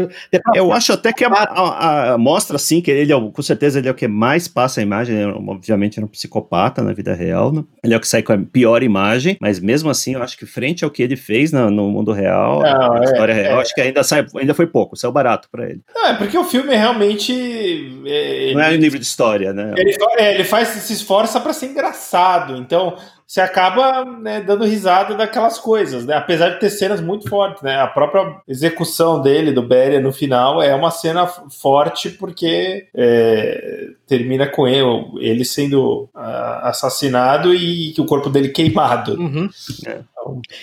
[SPEAKER 6] Eu acho até que a, a- a- mostra assim que ele é, o- com certeza ele é o que mais passa a imagem. Ele, é, obviamente, é um psicopata na vida real. Né? Ele é o que sai com a pior imagem, mas mesmo assim, eu acho que frente ao que ele fez na- no mundo real,
[SPEAKER 7] Não,
[SPEAKER 6] na
[SPEAKER 7] é-
[SPEAKER 6] história real,
[SPEAKER 7] é.
[SPEAKER 6] acho que ainda, sai, ainda foi pouco, saiu barato pra ele.
[SPEAKER 7] Não, é porque o filme realmente. É,
[SPEAKER 6] Não é um livro de história, né?
[SPEAKER 7] ele, é, ele faz, se esforça para ser engraçado. Então, você acaba né, dando risada daquelas coisas, né? Apesar de ter cenas muito fortes, né? A própria execução dele, do Beria, no final, é uma cena forte porque é, termina com ele, ele sendo ah, assassinado e o corpo dele queimado.
[SPEAKER 8] Uhum.
[SPEAKER 6] É.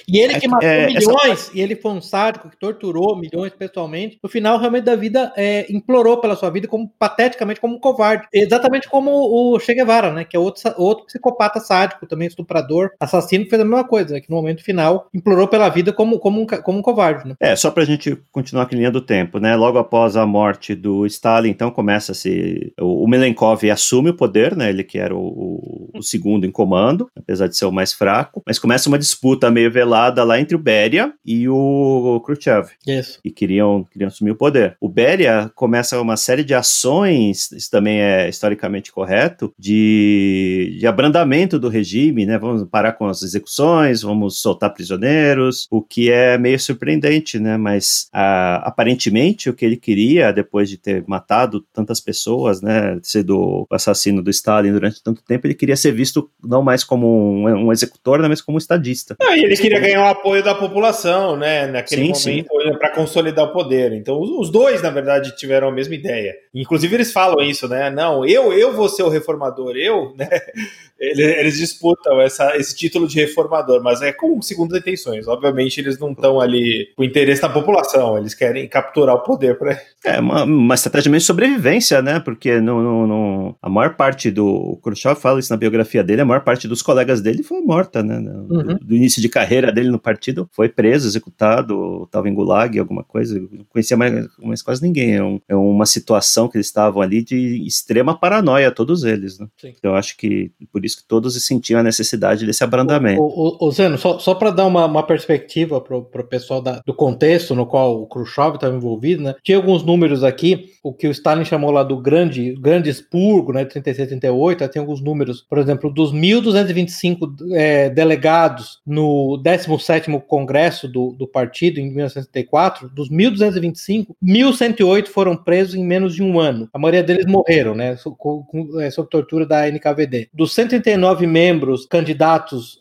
[SPEAKER 8] E ele que
[SPEAKER 6] É-
[SPEAKER 8] matou
[SPEAKER 6] é, essa
[SPEAKER 8] milhões, e ele foi um sádico que torturou milhões pessoalmente, no final, realmente, da vida, é, implorou pela sua vida como pateticamente como um covarde. Exatamente como o Che Guevara, né? Que é outro, outro psicopata sádico, também estuprador, assassino, fez a mesma coisa, né, que no momento final implorou pela vida como, como, um, como um covarde, né?
[SPEAKER 6] É, só pra gente continuar aqui em linha do tempo, né? Logo após a morte do Stalin, então começa-se. O, o Melenkov assume o poder, né? Ele que era o, o- o segundo em comando, apesar de ser o mais fraco, mas começa uma disputa meio velada lá entre o Beria e o Khrushchev.
[SPEAKER 8] Isso.
[SPEAKER 6] E queriam, queriam assumir o poder. O Beria começa uma série de ações, isso também é historicamente correto, de, de abrandamento do regime, né? Vamos parar com as execuções, vamos soltar prisioneiros, o que é meio surpreendente, né? Mas ah, aparentemente o que ele queria, depois de ter matado tantas pessoas, né? Sido o assassino do Stalin durante tanto tempo, ele queria ser visto não mais como um, um executor, né, mas como um estadista.
[SPEAKER 7] Ah, e ele queria ganhar o apoio da população, né? Naquele
[SPEAKER 6] Sim,
[SPEAKER 7] momento, para consolidar o poder. Então, os, dois, na verdade, tiveram a mesma ideia. Inclusive, eles falam isso, né? Não, eu, eu vou ser o reformador, eu, né? [LAUGHS] Ele- Eles disputam essa, esse título de reformador, mas é com segundas intenções. Obviamente, eles não estão ali com interesse na população, eles querem capturar o poder para
[SPEAKER 6] É uma, uma estratégia meio de sobrevivência, né? Porque no, no- no- a maior parte do. O Khrushchev fala isso na biografia dele, a maior parte dos colegas dele foi morta, né? No-
[SPEAKER 8] Uhum.
[SPEAKER 6] Do, do início de carreira dele no partido, foi preso, executado, estava em gulag, alguma coisa. Eu Não conhecia mais, mais quase ninguém. É, um- é uma situação que eles estavam ali de extrema paranoia, todos eles, né?
[SPEAKER 8] Sim.
[SPEAKER 6] Então eu acho que por isso que todos sentiam a necessidade desse abrandamento.
[SPEAKER 8] O, o, o Zeno, só, só para dar uma, uma perspectiva para o pessoal da- do contexto no qual o Khrushchev estava envolvido, né? Tinha alguns números aqui, o que o Stalin chamou lá do grande, grande expurgo, né? 36, 38, aí tem alguns números, por exemplo, dos 1.225 é, delegados no 17º Congresso do, do partido, em 1964, dos 1.225, 1.108 foram presos em menos de um ano. A maioria deles morreram, né? so- com- com- é, sob tortura da NKVD. Dos 139 membros candidatos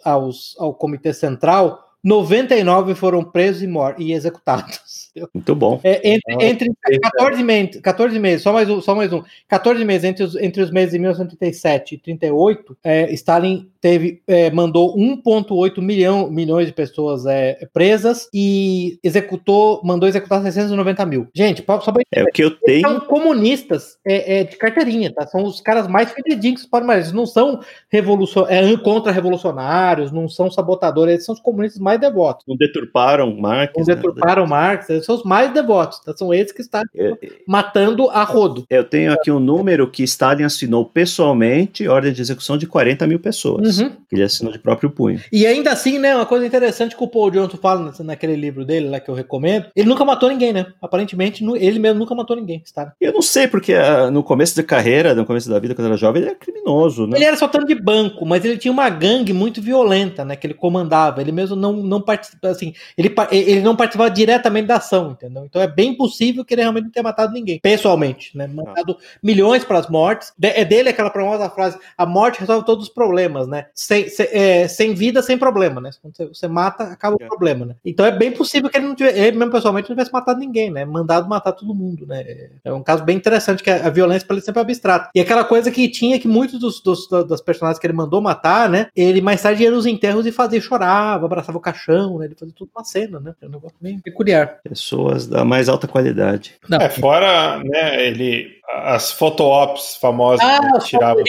[SPEAKER 8] aos, ao Comitê Central, 99 foram presos e, e executados.
[SPEAKER 6] Muito bom.
[SPEAKER 8] É, entre, entre 14, meses, 14 meses, só mais um, só mais um. 14 meses entre os, entre os meses de 1937 e 38, é, Stalin teve, é, mandou 1,8 milhão, milhões de pessoas é, presas e executou, mandou executar 690 mil. Gente, só pra
[SPEAKER 6] É o que eu tenho.
[SPEAKER 8] são comunistas é, é, de carteirinha, tá? São os caras mais fidedignos que podem mais. Eles não são revolucion... é, contra-revolucionários, não são sabotadores, eles são os comunistas mais devotos.
[SPEAKER 6] Não deturparam Marx.
[SPEAKER 8] Não
[SPEAKER 6] né?
[SPEAKER 8] deturparam Marx, eles são os mais devotos, tá? São eles que estão
[SPEAKER 6] É,
[SPEAKER 8] matando a rodo.
[SPEAKER 6] Eu tenho aqui um número que Stalin assinou pessoalmente, ordem de execução de 40 mil pessoas.
[SPEAKER 8] Uhum.
[SPEAKER 6] Ele assinou de próprio punho.
[SPEAKER 8] E ainda assim, né, uma coisa interessante que o Paul Johnson fala naquele livro dele lá que eu recomendo, ele nunca matou ninguém, né? Aparentemente, ele mesmo nunca matou ninguém, tá?
[SPEAKER 6] Eu não sei, porque ah, no começo da carreira, no começo da vida, quando era jovem, ele era criminoso, né?
[SPEAKER 8] Ele era soltando de banco, mas ele tinha uma gangue muito violenta, né? Que ele comandava. Ele mesmo não, não participa, assim, ele, ele não participava diretamente da ação, população, entendeu? Então é bem possível que ele realmente não tenha matado ninguém, pessoalmente, né? Matado milhões para as mortes. De- é dele aquela famosa frase: a morte resolve todos os problemas, né? Sem, sem, é, sem vida, sem problema, né? Quando você, você mata, acaba o problema, né? Então é bem possível que ele não tivesse, ele mesmo pessoalmente não tivesse matado ninguém, né? Mandado matar todo mundo, né? É um caso bem interessante que a, a violência para ele sempre é abstrata. E aquela coisa que tinha que muitos dos, dos, das personagens que ele mandou matar, né? Ele mais tarde ia nos enterros e fazia, chorava, abraçava o caixão, né? Ele fazia tudo uma cena, né? É um negócio bem peculiar.
[SPEAKER 6] Pessoas da mais alta qualidade.
[SPEAKER 8] Não.
[SPEAKER 7] É, fora, né, ele. As photo-ops famosas
[SPEAKER 8] Ah,
[SPEAKER 7] né, que tiravam.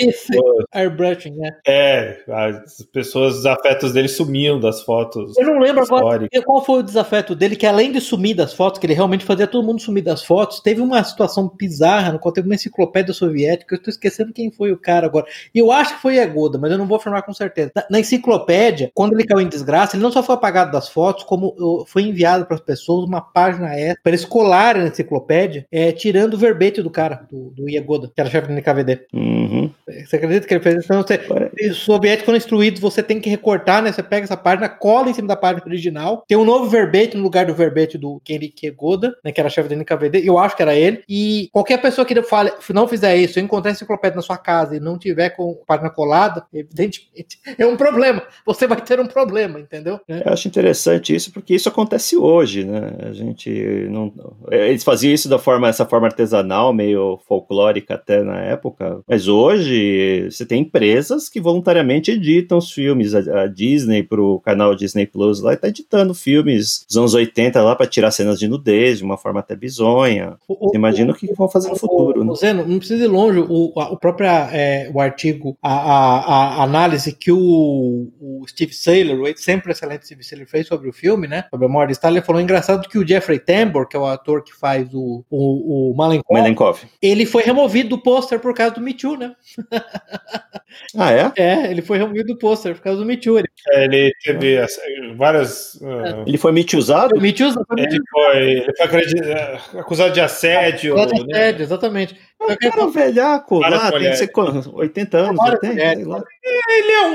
[SPEAKER 8] Airbrushing, né?
[SPEAKER 7] É, as pessoas, os afetos dele sumiam das fotos.
[SPEAKER 8] Eu não lembro agora qual foi o desafeto dele, que além de sumir das fotos, que ele realmente fazia todo mundo sumir das fotos, teve uma situação bizarra no qual teve uma enciclopédia soviética, eu estou esquecendo quem foi o cara agora. E eu acho que foi Yagoda, mas eu não vou afirmar com certeza. Na, na enciclopédia, quando ele caiu em desgraça, ele não só foi apagado das fotos, como foi enviado para as pessoas uma página extra para eles colarem na enciclopédia, é, tirando o verbete do cara, do, do Yagoda, que era chefe do NKVD.
[SPEAKER 6] Uhum.
[SPEAKER 8] Você acredita que ele fez isso? Então, você, os soviéticos foram instruídos, você tem que recortar, né? Você pega essa página, cola em cima da página original, tem um novo verbete no lugar do verbete do Kenrique Goda, né? Que era chefe do NKVD, eu acho que era ele. E qualquer pessoa que fale, não fizer isso, encontrar enciclopédia na sua casa e não tiver com a página colada, evidentemente [LAUGHS] é um problema. Você vai ter um problema, entendeu?
[SPEAKER 6] Eu acho interessante isso porque isso acontece hoje, né? A gente não. Eles faziam isso da forma, essa forma artesanal, meio folclórica até na época. Mas hoje você tem empresas que voluntariamente editam os filmes. A, a Disney, pro canal Disney Plus, lá está editando filmes dos anos 80 lá para tirar cenas de nudez de uma forma até bizonha. Você imagina o que vão fazer no futuro, né?
[SPEAKER 8] O Zeno, não precisa ir longe, o, a- o próprio é, o artigo, a, a- a análise que o, o Steve Saylor, o sempre excelente Steve Saylor, fez sobre o filme, né? Sobre a morte de Stalin, ele falou engraçado que o Jeffrey Tambor, que é o ator que faz o, o, o Malenkov,
[SPEAKER 6] Malenkov.
[SPEAKER 8] Ele foi removido do pôster por causa do Me Too, né? [LAUGHS]
[SPEAKER 6] Ah, é?
[SPEAKER 8] É, ele foi removido do pôster por causa do Me Too. Ele,
[SPEAKER 7] É, Ele teve as- várias. ah,
[SPEAKER 6] Ele foi mituzado?
[SPEAKER 8] o Me Too foi
[SPEAKER 7] ele foi, ele foi acusado de assédio.
[SPEAKER 8] Pode
[SPEAKER 7] né?
[SPEAKER 8] assédio, exatamente. Que-
[SPEAKER 6] Cara, um velhaco lá, tem ser quantos? 80 anos,
[SPEAKER 8] Várias
[SPEAKER 6] 80,
[SPEAKER 8] mulheres,
[SPEAKER 6] sei lá.
[SPEAKER 7] Ele é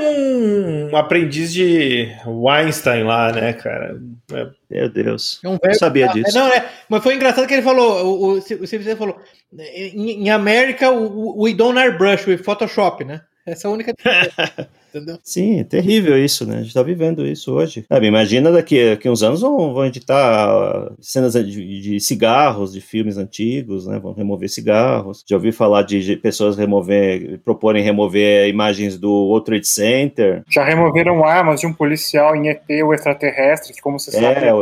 [SPEAKER 7] um aprendiz de Weinstein lá, né, cara? É,
[SPEAKER 6] Meu Deus.
[SPEAKER 8] É um
[SPEAKER 6] Não
[SPEAKER 8] velho-
[SPEAKER 6] sabia
[SPEAKER 8] Ah,
[SPEAKER 6] disso.
[SPEAKER 8] Não, é, mas foi engraçado que ele falou, o, o, o falou, em, em América, o, o- we don't airbrush with Photoshop, né? Essa é a única diferença, [LAUGHS] entendeu?
[SPEAKER 6] Sim, é terrível isso, né? A gente tá vivendo isso hoje. Sabe, imagina daqui, daqui uns anos vão, vão editar ah, cenas de, de cigarros, de filmes antigos, né? Vão remover cigarros. Já ouvi falar de, pessoas remover, proporem remover imagens do World Trade Center.
[SPEAKER 9] Já removeram armas de um policial em ET, o extraterrestre, que, como você
[SPEAKER 6] É,
[SPEAKER 9] sabe, é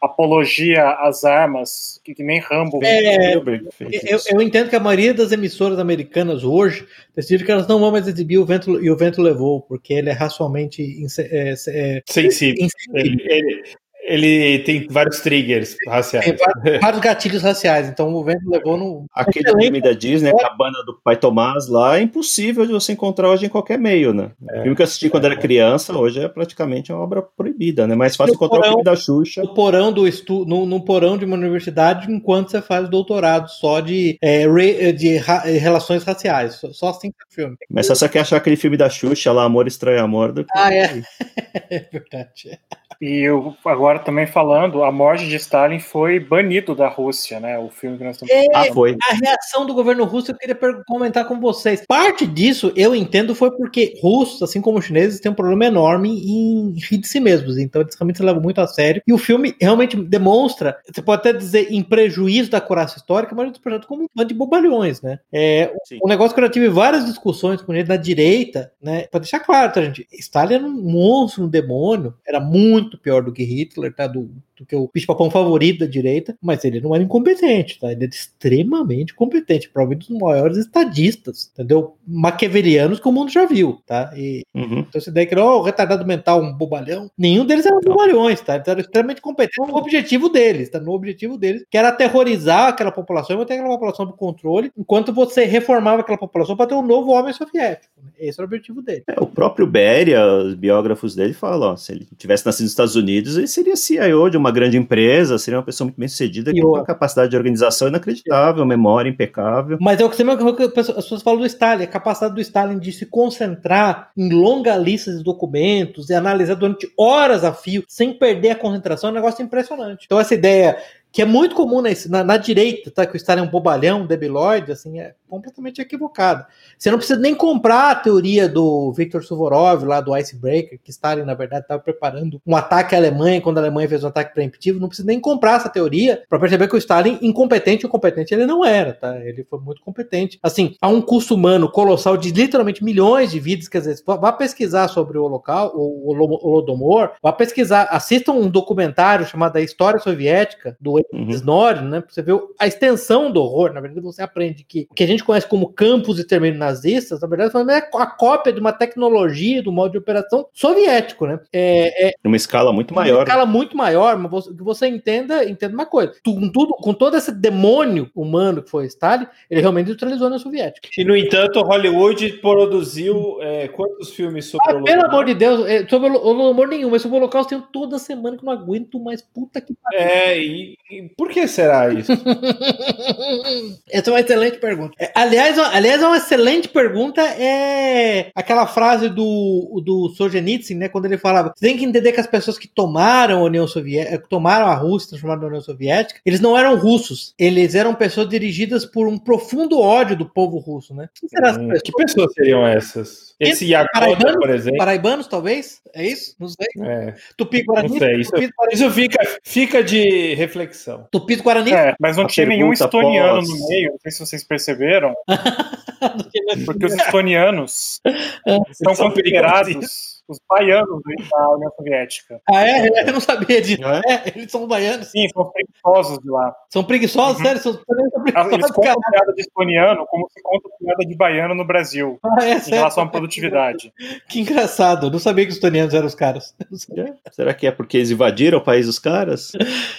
[SPEAKER 9] apologia às armas, que, que nem Rambo.
[SPEAKER 8] É, Eu, eu entendo que a maioria das emissoras americanas hoje decidiram que elas não vão mais exibir o vento e o vento levou, porque ele é racionalmente é, é,
[SPEAKER 7] sensível.
[SPEAKER 8] insensível.
[SPEAKER 7] Ele, ele- ele tem vários triggers raciais.
[SPEAKER 8] Tem vários, vários gatilhos raciais, então o vento levou no.
[SPEAKER 6] Aquele filme da Disney, a cabana do Pai Tomás lá, é impossível de você encontrar hoje em qualquer meio, né? O filme que eu assisti quando era criança, hoje é praticamente uma obra proibida, né? Mais fácil encontrar o
[SPEAKER 8] porão-
[SPEAKER 6] filme da Xuxa.
[SPEAKER 8] no porão do estu no, no porão de uma universidade enquanto você faz doutorado só de, é, re- de ra- relações raciais. Só, só assim que é o filme.
[SPEAKER 6] Mas só você quer achar aquele filme da Xuxa lá, Amor Estranho Amor, do que-
[SPEAKER 8] Ah, é. [LAUGHS] É verdade.
[SPEAKER 9] E eu, agora também falando, a morte de Stalin foi banido da Rússia, né? O filme que nós estamos
[SPEAKER 8] É,
[SPEAKER 6] Ah, foi.
[SPEAKER 8] A reação do governo russo eu queria comentar com vocês. Parte disso, eu entendo, foi porque russos, assim como os chineses, têm um problema enorme em rir de si mesmos. Então eles realmente se levam muito a sério. E o filme realmente demonstra, você pode até dizer em prejuízo da coraça histórica, mas outros projetos como um bando de bobalhões, né? É,
[SPEAKER 6] Sim.
[SPEAKER 8] um negócio que eu já tive várias discussões com ele da direita, né? Pra deixar claro, tá, gente? Stalin era um monstro, um demônio, era muito pior do que Hitler, tá? Do, do que o bicho-papão favorito da direita, mas ele não era incompetente, tá? Ele era extremamente competente, provavelmente um dos maiores estadistas, entendeu? Maquiavelianos que o mundo já viu, tá? E,
[SPEAKER 6] Uhum.
[SPEAKER 8] então essa ideia que, ó, o retardado mental, um bobalhão, nenhum deles eram bobalhões, tá? Eles eram extremamente competentes no objetivo deles, tá? No objetivo deles, que era aterrorizar aquela população e manter aquela população do controle, enquanto você reformava aquela população para ter um novo homem soviético. né? Esse era o objetivo dele.
[SPEAKER 6] É, o próprio Beria, os biógrafos dele falam, ó, se ele tivesse nascido nos Estados Unidos, ele seria CIO de uma grande empresa, seria uma pessoa muito bem sucedida, com uma capacidade de organização inacreditável, memória impecável.
[SPEAKER 8] Mas é o que sempre as pessoas falam do Stalin, a capacidade do Stalin de se concentrar em longa lista de documentos e analisar durante horas a fio, sem perder a concentração, é um negócio impressionante. Então essa ideia que é muito comum na, na, na direita, tá? Que o Stalin é um bobalhão, um debilóide, assim, é completamente equivocada. Você não precisa nem comprar a teoria do Viktor Suvorov, lá do Icebreaker, que Stalin, na verdade, estava preparando um ataque à Alemanha quando a Alemanha fez um ataque preemptivo. Não precisa nem comprar essa teoria para perceber que o Stalin, incompetente ou competente, ele não era, tá? Ele foi muito competente. Assim, há um custo humano colossal de literalmente milhões de vidas, quer dizer, vá pesquisar sobre o local, o Holodomor, vá pesquisar, assistam um documentário chamado A História Soviética, do uhum. Snorri, né? Pra você ver a extensão do horror. Na verdade, você aprende que o que a gente conhece como campos de termínio nazistas, na verdade, é a cópia de uma tecnologia, do modo de operação soviético, né?
[SPEAKER 6] É, é uma escala muito maior. Uma
[SPEAKER 8] escala muito maior, mas que você entenda, entenda uma coisa. Com tudo, com todo esse demônio humano que foi Stalin, ele realmente neutralizou a União Soviética.
[SPEAKER 7] E, no entanto, Hollywood produziu é, quantos filmes sobre
[SPEAKER 8] ah, o Pelo amor de Deus, é, sobre o Holodomor nenhum, mas sobre o Holocausto tenho toda semana que não aguento mais, puta que
[SPEAKER 7] pariu. É, e, e por que será isso? [LAUGHS]
[SPEAKER 8] Essa é uma excelente pergunta. É, aliás, aliás, é uma excelente pergunta é aquela frase do, do Solzhenitsyn, né, quando ele falava, você tem que entender que as pessoas que tomaram a União Soviética, tomaram a Rússia, transformaram a União Soviética, eles não eram russos, eles eram pessoas dirigidas por um profundo ódio do povo russo, né?
[SPEAKER 7] Hum, que pessoas seriam essas? Esse Yakoda, por exemplo.
[SPEAKER 8] Paraibanos, talvez? É isso? Não sei.
[SPEAKER 7] É.
[SPEAKER 8] Tupi Guarani.
[SPEAKER 7] Não sei. Isso, isso fica, fica de reflexão.
[SPEAKER 8] Tupi Guarani.
[SPEAKER 9] É, mas não a tinha nenhum estoniano pós... no meio. Não sei se vocês perceberam. [LAUGHS] Porque os estonianos são considerados os baianos da União Soviética.
[SPEAKER 8] Ah, é? Eu não sabia disso. Não é? é? eles são baianos.
[SPEAKER 9] Sim, são preguiçosos de lá.
[SPEAKER 8] São preguiçosos? Uhum. Sério? São, são
[SPEAKER 9] preguiçosos, eles contam cara. piada de estoniano como se conta piada de baiano no Brasil. Ah, é, em sério? relação à produtividade.
[SPEAKER 8] Que engraçado. Eu não sabia que os estonianos eram os caras.
[SPEAKER 6] É? Será que é porque eles invadiram o país dos caras?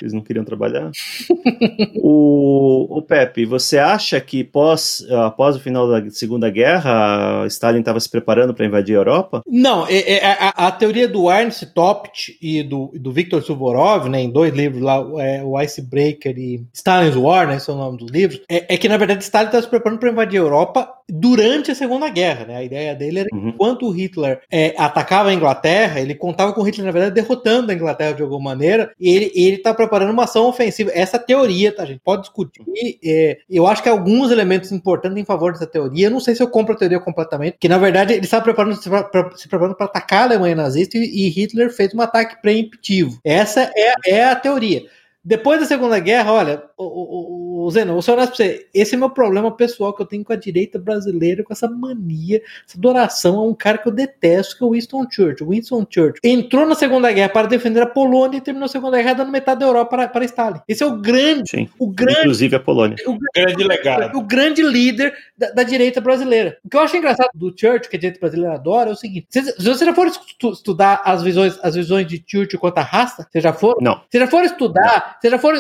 [SPEAKER 6] Eles não queriam trabalhar? [LAUGHS] o, o Pepe, você acha que pós, após o final da Segunda Guerra, Stalin estava se preparando para invadir a Europa?
[SPEAKER 8] Não, é, é é, a, a, teoria do Ernst Topt e do, do Viktor Suvorov, né, em dois livros lá, é, o Icebreaker e Stalin's War, né, são o nome dos livros, é, é que na verdade Stalin estava se preparando para invadir a Europa durante a Segunda Guerra, né? A ideia dele era que uhum. enquanto o Hitler é, atacava a Inglaterra, ele contava com o Hitler na verdade derrotando a Inglaterra de alguma maneira, e ele ele está preparando uma ação ofensiva. Essa teoria, tá, gente, pode discutir. É, eu acho que há alguns elementos importantes em favor dessa teoria. Eu não sei se eu compro a teoria completamente, que na verdade ele está preparando se preparando para atacar atacar a Alemanha nazista e Hitler fez um ataque preemptivo. Essa é, é a teoria. Depois da Segunda Guerra, olha, o, o, o Zeno, vou ser honesto pra você, esse é meu problema pessoal que eu tenho com a direita brasileira, com essa mania, essa adoração a um cara que eu detesto, que é o Winston Churchill. Winston Churchill entrou na Segunda Guerra para defender a Polônia e terminou a Segunda Guerra dando metade da Europa para, para Stalin. Esse é o grande,
[SPEAKER 6] Sim,
[SPEAKER 8] o grande,
[SPEAKER 6] inclusive a Polônia.
[SPEAKER 7] O grande legado.
[SPEAKER 8] O grande líder da, da, direita brasileira. O que eu acho engraçado do Churchill, que a direita brasileira adora, é o seguinte: se, se você já for estu, estudar as visões, as visões de Churchill quanto à raça, você já for?
[SPEAKER 6] Não.
[SPEAKER 8] Você já for estudar, você já for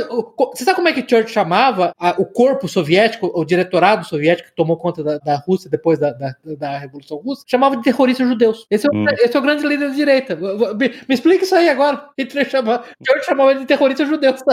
[SPEAKER 8] você sabe como é que Churchill chamava a, o corpo soviético, o diretorado soviético que tomou conta da, da Rússia depois da, da, da, Revolução Russa? Chamava de terroristas judeus. Esse é, o, hum. esse é o grande líder da direita. Me, me explica isso aí agora. Hitler chamava, Churchill chamava de terroristas judeus. [LAUGHS]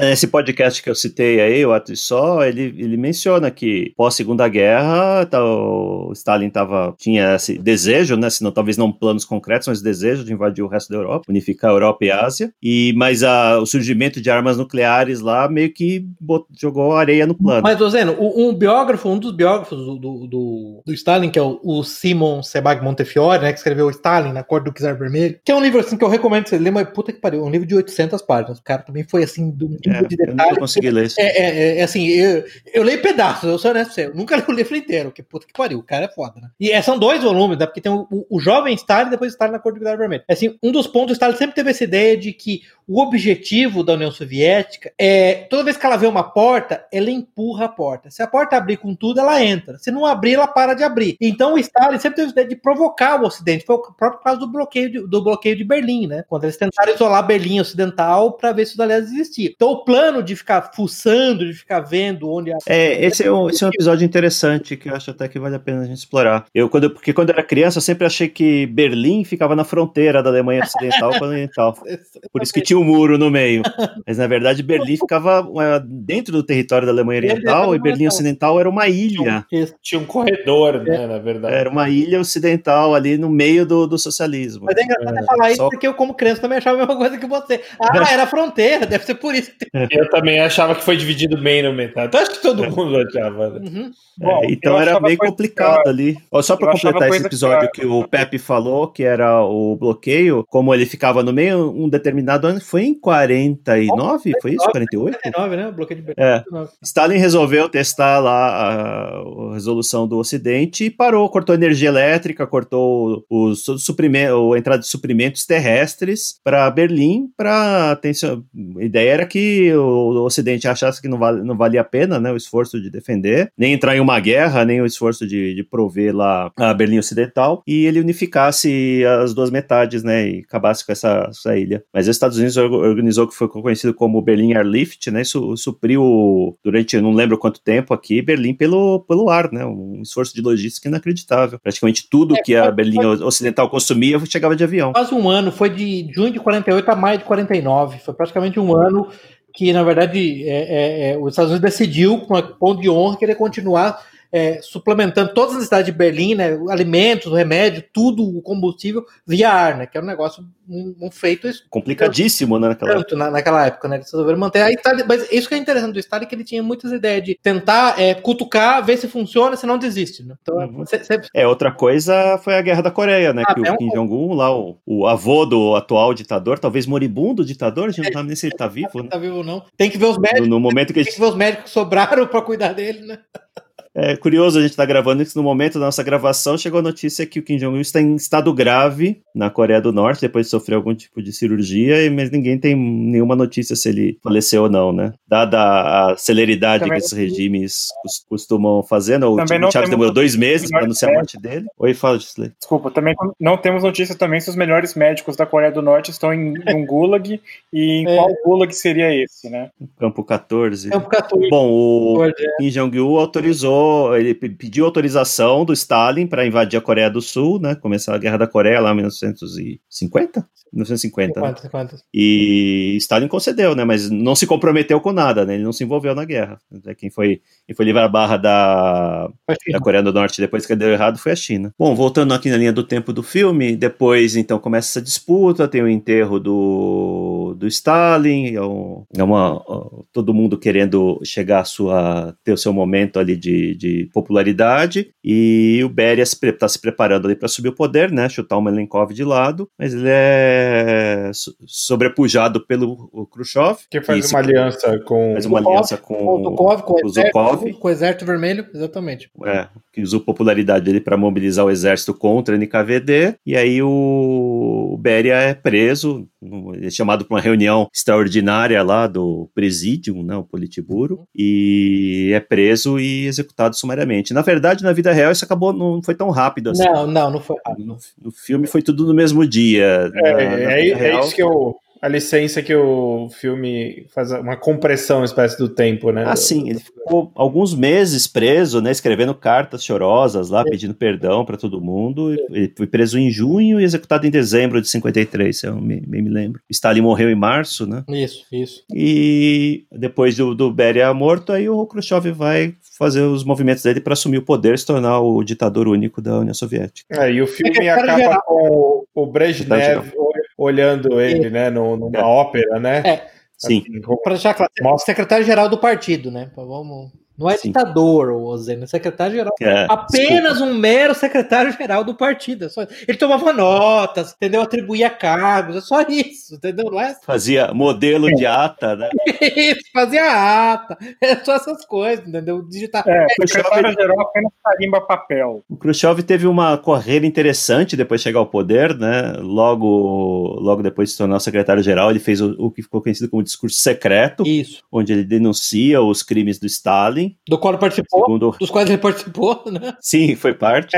[SPEAKER 6] Esse podcast que eu citei aí, o Ato Só, ele, ele menciona que pós Segunda Guerra, tá, o Stalin tava, tinha esse desejo, né, se não, talvez não planos concretos, mas desejo de invadir o resto da Europa, unificar a Europa e a Ásia, e, mas a, o surgimento de armas nucleares lá meio que bot, jogou areia no plano.
[SPEAKER 8] Mas, Dozeno, um, um biógrafo, um dos biógrafos do, do, do, do Stalin, que é o, o Simon Sebag Montefiore, né, que escreveu Stalin na cor do Czar Vermelho, que é um livro assim que eu recomendo que você ler, mas puta que pariu, um livro de 800 páginas. O cara também foi assim, do
[SPEAKER 6] é, de detalhe. Eu não consegui ler isso.
[SPEAKER 8] É, é, é assim, eu, eu leio pedaços, eu sou honesto você. Eu nunca [LAUGHS] li o livro inteiro, que puta que pariu, o cara é foda, né? E é, são dois volumes, né? Porque tem o, o, o jovem Stalin e depois Stalin na cor do guitarra vermelho. Assim, um dos pontos, o Stalin sempre teve essa ideia de que o objetivo da União Soviética é, toda vez que ela vê uma porta, ela empurra a porta. Se a porta abrir com tudo, ela entra. Se não abrir, ela para de abrir. Então o Stalin sempre teve a ideia de provocar o Ocidente. Foi o próprio caso do bloqueio de, do bloqueio de Berlim, né? Quando eles tentaram isolar Berlim Ocidental para ver se os aliados existiam. Então o plano de ficar fuçando, de ficar vendo onde... A...
[SPEAKER 6] É, esse é, um, esse é um episódio interessante que eu acho até que vale a pena a gente explorar. Eu, quando, porque quando eu era criança, eu sempre achei que Berlim ficava na fronteira da Alemanha Ocidental com a Oriental. [LAUGHS] Por isso que tinha um muro no meio. Mas na verdade Berlim ficava dentro do território da Alemanha Oriental e Berlim Ocidental era uma ilha.
[SPEAKER 7] Tinha um corredor, né, na verdade.
[SPEAKER 6] Era uma ilha ocidental ali no meio do, do socialismo.
[SPEAKER 8] Mas é engraçado é, falar isso porque eu, como criança, também achava a mesma coisa que você. [LAUGHS] Ah, era fronteira, deve ser por isso.
[SPEAKER 7] Eu também achava que foi dividido bem no metade. Acho que todo mundo achava. Né?
[SPEAKER 8] Uhum.
[SPEAKER 9] Bom,
[SPEAKER 6] É, então era meio complicado
[SPEAKER 9] pior.
[SPEAKER 6] ali. Só
[SPEAKER 9] achava
[SPEAKER 6] completar esse episódio
[SPEAKER 9] pior.
[SPEAKER 6] que o Pepe falou, que era o bloqueio, como ele ficava no meio, um determinado ano, foi em 49, foi isso? 48?
[SPEAKER 8] 49, né? O bloqueio de Berlim.
[SPEAKER 6] É. Stalin resolveu testar lá a, resolução do Ocidente e parou, cortou energia elétrica, cortou os suprimentos, a entrada de suprimentos terrestres para Berlim, para atenção. A ideia era que o Ocidente achasse que não, vale, não valia a pena, né, o esforço de defender, nem entrar em uma guerra, nem o esforço de, de prover lá a Berlim Ocidental, e ele unificasse as duas metades, né, e acabasse com essa, essa ilha. Mas os Estados Unidos or- organizou que foi conhecido como Berlin Airlift, né, isso supriu durante, não lembro quanto tempo aqui, Berlim pelo, pelo ar, né, um esforço de logística inacreditável. Praticamente tudo que a Berlim Ocidental consumia chegava de avião.
[SPEAKER 8] Quase um ano, foi de junho de 48 a maio de 49. Foi praticamente um ano que, na verdade, é, é, é, os Estados Unidos decidiu, com a ponto de honra, querer continuar é, suplementando todas as necessidades de Berlim, né, alimentos, remédio, tudo, o combustível, via ar, né, que é um negócio, um, um feito
[SPEAKER 6] Complicadíssimo, né, naquela
[SPEAKER 8] tanto na, naquela época, né? Eles resolveram manter. A Itália, mas isso que é interessante do Stalin, que ele tinha muitas ideias de tentar é, cutucar, ver se funciona, se não desiste. Né? Então,
[SPEAKER 6] Uhum.
[SPEAKER 8] cê- cê-
[SPEAKER 6] É, outra coisa foi a Guerra da Coreia, né?
[SPEAKER 8] Ah,
[SPEAKER 6] que
[SPEAKER 8] é
[SPEAKER 6] o
[SPEAKER 8] um-
[SPEAKER 6] Kim Jong-un, lá, o, o avô do atual ditador, talvez moribundo ditador, a gente não sabe nem se ele tá [LAUGHS] vivo, né?
[SPEAKER 8] tá vivo ou não. Tem que ver os
[SPEAKER 6] No,
[SPEAKER 8] médicos,
[SPEAKER 6] no momento que
[SPEAKER 8] tem que ver os médicos que sobraram pra cuidar dele, né?
[SPEAKER 6] É curioso a gente estar gravando isso no momento da nossa gravação. Chegou a notícia que o Kim Jong-un está em estado grave na Coreia do Norte, depois de sofrer algum tipo de cirurgia, e- mas ninguém tem nenhuma notícia se ele faleceu ou não, né? Dada a celeridade
[SPEAKER 9] Também
[SPEAKER 6] que esses regimes cos- costumam fazer, né? O,
[SPEAKER 9] Também
[SPEAKER 6] Chaves demorou dois meses para anunciar a morte dele. Oi, fala, Gisley.
[SPEAKER 9] Desculpa, também não temos notícia também se os melhores médicos da Coreia do Norte estão em, em um gulag e em
[SPEAKER 8] É.
[SPEAKER 9] qual gulag seria esse, né?
[SPEAKER 6] Campo 14.
[SPEAKER 8] É um 14.
[SPEAKER 6] Bom, o
[SPEAKER 8] é.
[SPEAKER 6] Kim Jong-un autorizou, ele pe- pediu autorização do Stalin para invadir a Coreia do Sul, né? Começar a Guerra da Coreia lá em 1950? 1950. né?
[SPEAKER 8] 50, 50.
[SPEAKER 6] E Stalin concedeu, né? Mas não se comprometeu com nada, né? Ele não se envolveu na guerra. Quem foi, quem foi livrar a barra da, da Coreia do Norte depois que deu errado foi a China. Bom, voltando aqui na linha do tempo do filme, depois então começa essa disputa, tem o enterro do, do Stalin, é, um- é uma, todo mundo querendo chegar a sua, ter o seu momento ali de, de popularidade, e o Beria está se preparando ali para subir o poder, né? Chutar o Melenkov de lado, mas ele é so- sobrepujado pelo o Khrushchev.
[SPEAKER 7] Que faz
[SPEAKER 6] se-
[SPEAKER 7] uma aliança com.
[SPEAKER 6] faz uma aliança
[SPEAKER 8] Com
[SPEAKER 6] com
[SPEAKER 8] o Zukov, com o,
[SPEAKER 6] o
[SPEAKER 8] exército,
[SPEAKER 6] Zukov.
[SPEAKER 8] com o exército vermelho, exatamente.
[SPEAKER 6] é, que usou popularidade dele para mobilizar o exército contra a NKVD, e aí o, o Beria é preso, é chamado para uma reunião extraordinária lá do Presidium, né, o Politburo, e é preso e executado sumariamente. Na verdade, na vida real, isso acabou, não foi tão rápido assim.
[SPEAKER 8] Não, não, não foi.
[SPEAKER 6] No, no filme foi tudo no mesmo dia.
[SPEAKER 7] É,
[SPEAKER 6] Na- na
[SPEAKER 7] é, é
[SPEAKER 6] real-
[SPEAKER 7] isso que eu. A licença que o filme faz uma compressão, espécie do tempo, né?
[SPEAKER 6] Ah, sim, ele ficou alguns meses preso, né, escrevendo cartas chorosas lá, pedindo perdão para todo mundo. Ele foi preso em junho e executado em dezembro de 53, se eu me, me lembro. Stalin morreu em março, né?
[SPEAKER 8] Isso, isso.
[SPEAKER 6] E depois do, do Beria morto, aí o Khrushchev vai fazer os movimentos dele para assumir o poder, se tornar o ditador único da União Soviética.
[SPEAKER 7] É, e o filme acaba
[SPEAKER 8] geral.
[SPEAKER 7] com o, Brezhnev olhando ele, né, no, numa
[SPEAKER 6] É.
[SPEAKER 7] ópera, né?
[SPEAKER 8] É.
[SPEAKER 6] Sim.
[SPEAKER 7] Assim, como-
[SPEAKER 8] Para deixar claro,
[SPEAKER 7] Mostra-
[SPEAKER 8] secretário-geral do partido, né? Vamos. Não é
[SPEAKER 6] Sim.
[SPEAKER 8] ditador, o Zeno, é secretário-geral.
[SPEAKER 6] É,
[SPEAKER 8] Apenas um mero secretário-geral do partido. é só- Ele tomava notas, entendeu? Atribuía cargos, é só isso, entendeu? Não é
[SPEAKER 6] Fazia modelo de ata, né? [LAUGHS]
[SPEAKER 8] isso, fazia ata, é só essas coisas, entendeu? Digitar.
[SPEAKER 9] É, o
[SPEAKER 6] Khrushchev-
[SPEAKER 9] secretário-geral apenas carimba papel.
[SPEAKER 6] O Khrushchev teve uma carreira interessante depois de chegar ao poder, né? Logo, logo depois de se tornar secretário-geral, ele fez o, o que ficou conhecido como discurso secreto,
[SPEAKER 8] Isso.
[SPEAKER 6] onde ele denuncia os crimes do Stalin.
[SPEAKER 8] Do qual ele participou,
[SPEAKER 6] Segundo,
[SPEAKER 8] dos quais ele participou, [LAUGHS] né?
[SPEAKER 6] sim, foi parte.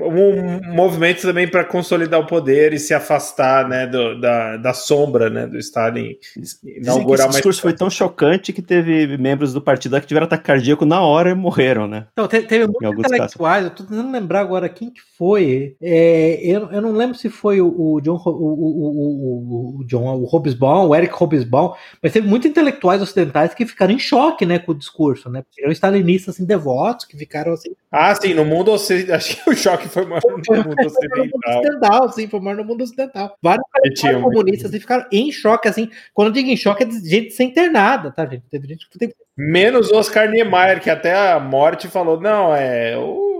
[SPEAKER 7] um, um movimento também para consolidar o poder e se afastar, né, do- da, da sombra, né, do Stalin.
[SPEAKER 6] Dizem que
[SPEAKER 7] Inaugurar
[SPEAKER 6] esse
[SPEAKER 7] mais
[SPEAKER 6] discurso foi tão chocante que teve membros do partido lá que tiveram ataque cardíaco na hora e morreram, né?
[SPEAKER 8] Então, te- teve muitos intelectuais, eu tô tentando lembrar agora quem que foi. É, eu, eu não lembro se foi o, o John, o, o, o, o, o John, o Hobsbawm, o Eric Hobsbawm, mas teve muitos intelectuais ocidentais que ficaram em choque, né, com o discurso, né? Eram stalinistas assim, devotos, que ficaram assim.
[SPEAKER 7] Ah, sim, no mundo ocidental. [LAUGHS] Acho que o choque foi maior no mundo ocidental.
[SPEAKER 8] ocidental, sim, foi maior no mundo ocidental. Vários
[SPEAKER 7] tinha
[SPEAKER 8] comunistas assim, ficaram em choque, assim. Quando eu digo em choque, é de gente ser internada, tá, gente? Teve gente que teve
[SPEAKER 7] Menos o Oscar Niemeyer, que até a morte falou: não, é. O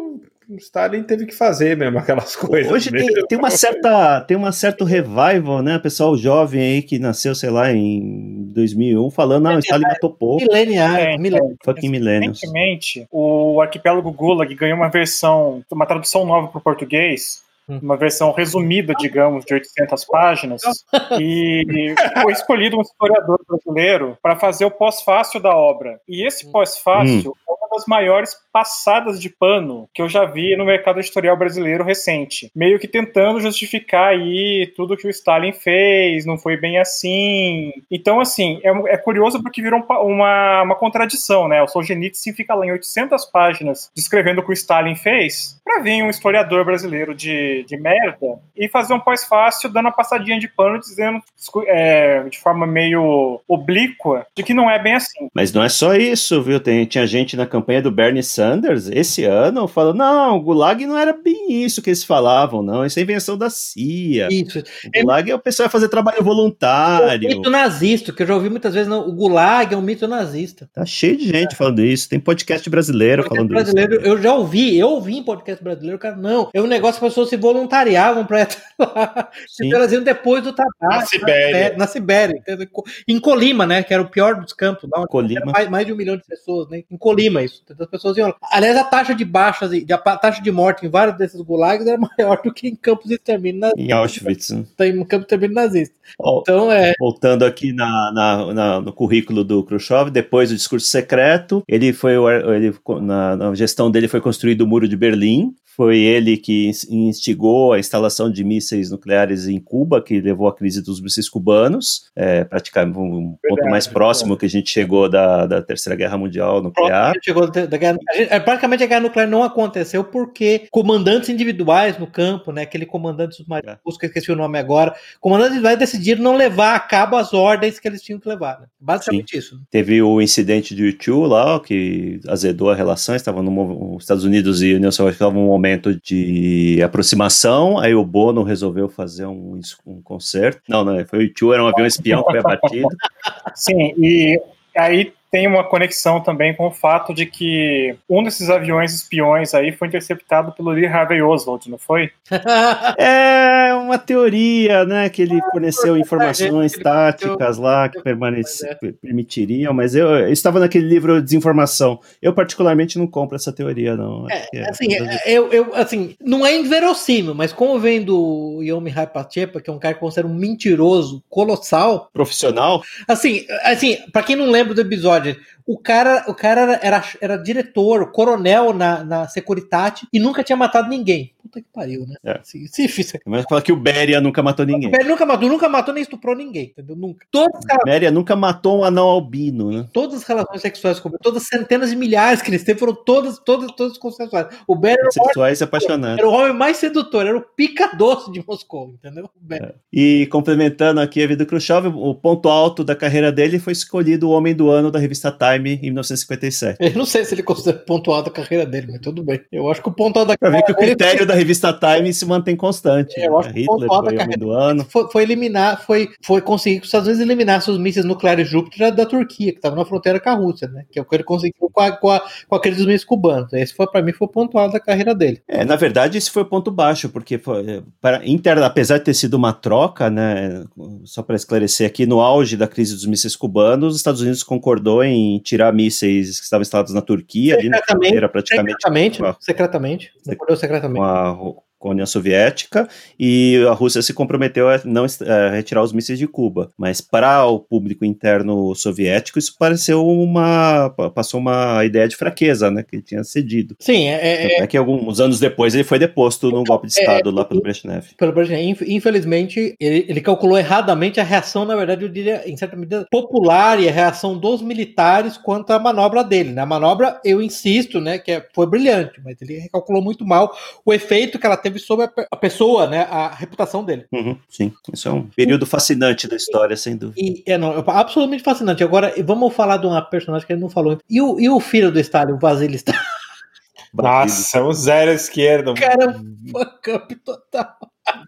[SPEAKER 7] Stalin teve que fazer mesmo aquelas [LAUGHS] coisas.
[SPEAKER 6] Hoje tem, tem uma certa tem uma certo revival, né? Pessoal jovem aí que nasceu, sei lá, em 2001, falando, não, Stalin matou pouco.
[SPEAKER 8] mileniais,
[SPEAKER 9] É,
[SPEAKER 8] mileniais.
[SPEAKER 6] Fucking millennials.
[SPEAKER 9] Recentemente, o Arquipélago Gulag ganhou uma versão, uma tradução nova para o português,
[SPEAKER 8] Hum.
[SPEAKER 9] uma versão resumida, digamos, de 800 páginas, [LAUGHS] e foi escolhido um historiador brasileiro para fazer o pós-fácil da obra. E esse
[SPEAKER 8] Hum.
[SPEAKER 9] pós-fácil é uma das maiores passadas de pano que eu já vi no mercado editorial brasileiro recente, meio que tentando justificar aí tudo que o Stalin fez, não foi bem assim. Então, assim, é, é curioso porque virou um uma, uma contradição, né? O Solzhenitsyn fica lá em 800 páginas descrevendo o que o Stalin fez, pra vir um historiador brasileiro de, de merda e fazer um pós-fácil dando uma passadinha de pano, dizendo é, de forma meio oblíqua de que não é bem assim.
[SPEAKER 6] Mas não é só isso, viu? Tem, tinha gente na campanha do Bernie Sanders esse ano falando: não, o Gulag não era bem isso que eles falavam, não. Isso é invenção da CIA.
[SPEAKER 8] Isso.
[SPEAKER 6] O Gulag é o pessoal fazer trabalho
[SPEAKER 8] O
[SPEAKER 6] voluntário.
[SPEAKER 8] mito nazista, que eu já ouvi muitas vezes, não, o Gulag é um mito nazista.
[SPEAKER 6] Tá cheio de gente falando isso. Tem podcast brasileiro
[SPEAKER 8] Podcast
[SPEAKER 6] falando
[SPEAKER 8] brasileiro,
[SPEAKER 6] isso.
[SPEAKER 8] eu já ouvi, eu ouvi em podcast brasileiro, cara, não, é um negócio que as pessoas se voluntariavam pra [LAUGHS] ir lá, se
[SPEAKER 6] Sim.
[SPEAKER 8] traziam depois do tabaco.
[SPEAKER 7] Na Sibéria.
[SPEAKER 8] Na Sibéria, entendeu? em Colima, né, que era o pior dos campos, lá,
[SPEAKER 6] Colima.
[SPEAKER 8] mais, mais de um milhão de pessoas, né, em Colima isso, As pessoas iam lá. Aliás, a taxa de baixas, e- a taxa de morte em vários desses gulags era [LAUGHS] maior do que em campos de extermínio nazista,
[SPEAKER 6] Em Auschwitz. né?
[SPEAKER 8] em campos de extermínio nazista.
[SPEAKER 6] Ó,
[SPEAKER 8] Então, é,
[SPEAKER 6] Voltando aqui na, na- na- no currículo do Khrushchev, depois do discurso secreto, ele foi ele, na, na gestão dele foi construído o Muro de Berlim. Foi ele que ins- instigou a instalação de mísseis nucleares em Cuba, que levou à crise dos mísseis cubanos, é, praticamente um ponto
[SPEAKER 9] Verdade,
[SPEAKER 6] mais próximo que a gente chegou da, da Terceira Guerra Mundial nuclear.
[SPEAKER 8] Da, guerra, gente- é, praticamente a guerra nuclear não aconteceu porque comandantes individuais no campo, né, aquele comandante submarino,
[SPEAKER 6] É.
[SPEAKER 8] que eu esqueci o nome agora, comandantes individuais decidiram não levar a cabo as ordens que eles tinham que levar. Né? Basicamente isso. né?
[SPEAKER 6] Teve o incidente de U2 lá, ó, que azedou a relação, estavam no Estados Unidos e a União Soviética estavam num momento de aproximação, aí o Bono resolveu fazer um, um concerto. Não, não, foi o U2, era um avião espião que foi abatido. [LAUGHS]
[SPEAKER 9] Sim, e aí tem uma conexão também com o fato de que um desses aviões espiões aí foi interceptado pelo Lee Harvey Oswald, não foi? [LAUGHS]
[SPEAKER 6] É uma teoria, né, que ele forneceu informações
[SPEAKER 8] ele
[SPEAKER 6] táticas lá que permaneci, permitiriam, mas eu, eu estava naquele livro Desinformação. Eu particularmente não compro essa teoria, não. Que é-
[SPEAKER 8] Assim, eu, eu, assim, não é inverossímil, mas como vem do Yomi Pachepa, que é um cara que considera um mentiroso colossal,
[SPEAKER 6] profissional.
[SPEAKER 8] Assim, assim, para quem não lembra do episódio, o cara, o cara era, era, era diretor, coronel na, na Securitate e nunca tinha matado ninguém. Puta que pariu, né?
[SPEAKER 6] É.
[SPEAKER 8] Assim, se fiz
[SPEAKER 6] Mas fala que o Beria nunca matou ninguém.
[SPEAKER 8] Ele nunca matou, nunca matou nem estuprou ninguém, entendeu? Nunca. Todas, as-
[SPEAKER 6] Beria nunca matou um anão albino, né?
[SPEAKER 8] todas as relações sexuais com todas as centenas de milhares que eles teve foram todas, todas, todas consensuais. O Ben era, o homem-
[SPEAKER 6] Sexuais apaixonados.
[SPEAKER 8] era o homem mais sedutor, era o pica doce de Moscou, entendeu? O Ben.
[SPEAKER 6] E complementando aqui a vida do Khrushchev, o ponto alto da carreira dele foi escolhido o Homem do Ano da revista Time em 1957.
[SPEAKER 8] Eu não sei se ele considera ponto alto a carreira dele, mas tudo bem. Eu acho que o ponto alto da
[SPEAKER 6] Pra ver que o
[SPEAKER 8] dele
[SPEAKER 6] critério da revista Time se mantém constante.
[SPEAKER 8] É, eu acho que o
[SPEAKER 6] Hitler foi o Homem do Ano.
[SPEAKER 8] foi, foi eliminar, foi, foi conseguir que os Estados Unidos eliminassem os mísseis nucleares Júpiter da, da Turquia, que estava na fronteira com a Rússia, né? Que é o que ele conseguiu com, a, com, a, com aqueles mísseis cubanos. Esse foi, para mim, foi o ponto alto da carreira dele.
[SPEAKER 6] É, na verdade, esse foi o ponto baixo, porque foi, é, para, interna, apesar de ter sido uma troca, né, só para esclarecer aqui, no auge da crise dos mísseis cubanos, os Estados Unidos concordou em tirar mísseis que estavam instalados na Turquia, ali na fronteira praticamente
[SPEAKER 8] Secretamente, secretamente. Secretamente.
[SPEAKER 6] Com a, Ru- com a União Soviética, e a Rússia se comprometeu a não a retirar os mísseis de Cuba. Mas para o público interno soviético, isso pareceu uma. pa- passou uma ideia de fraqueza, né, que ele tinha cedido.
[SPEAKER 8] Sim, é, é,
[SPEAKER 6] É que alguns anos depois ele foi deposto num golpe de Estado lá pelo Brezhnev.
[SPEAKER 8] pelo Brezhnev. Inf- Infelizmente, ele, ele calculou erradamente a reação, na verdade, eu diria, em certa medida, popular e a reação dos militares quanto à manobra dele. né? A manobra, eu insisto, né, que é- foi brilhante, mas ele recalculou muito mal o efeito que ela teve teve sobre a, a pessoa, né? A reputação dele.
[SPEAKER 6] Uhum, sim, isso é um período fascinante da história, sem dúvida.
[SPEAKER 8] E é não, é absolutamente fascinante. Agora, vamos falar de uma personagem que ele não falou. E o, e o filho do Stalin, o Vasily Stalin? [LAUGHS]
[SPEAKER 7] Nossa, é um zero esquerdo.
[SPEAKER 8] Cara, fuck up total.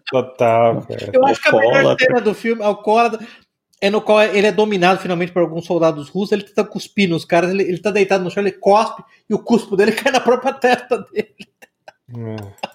[SPEAKER 7] Total, [LAUGHS] cara.
[SPEAKER 8] Eu acho que a melhor cena do filme, Alcoólatra, é no qual ele é dominado finalmente por alguns soldados russos, ele tenta cuspir nos caras, ele, ele tá deitado no chão, ele cospe e o cuspo dele [LAUGHS] cai na própria testa dele.
[SPEAKER 7] É.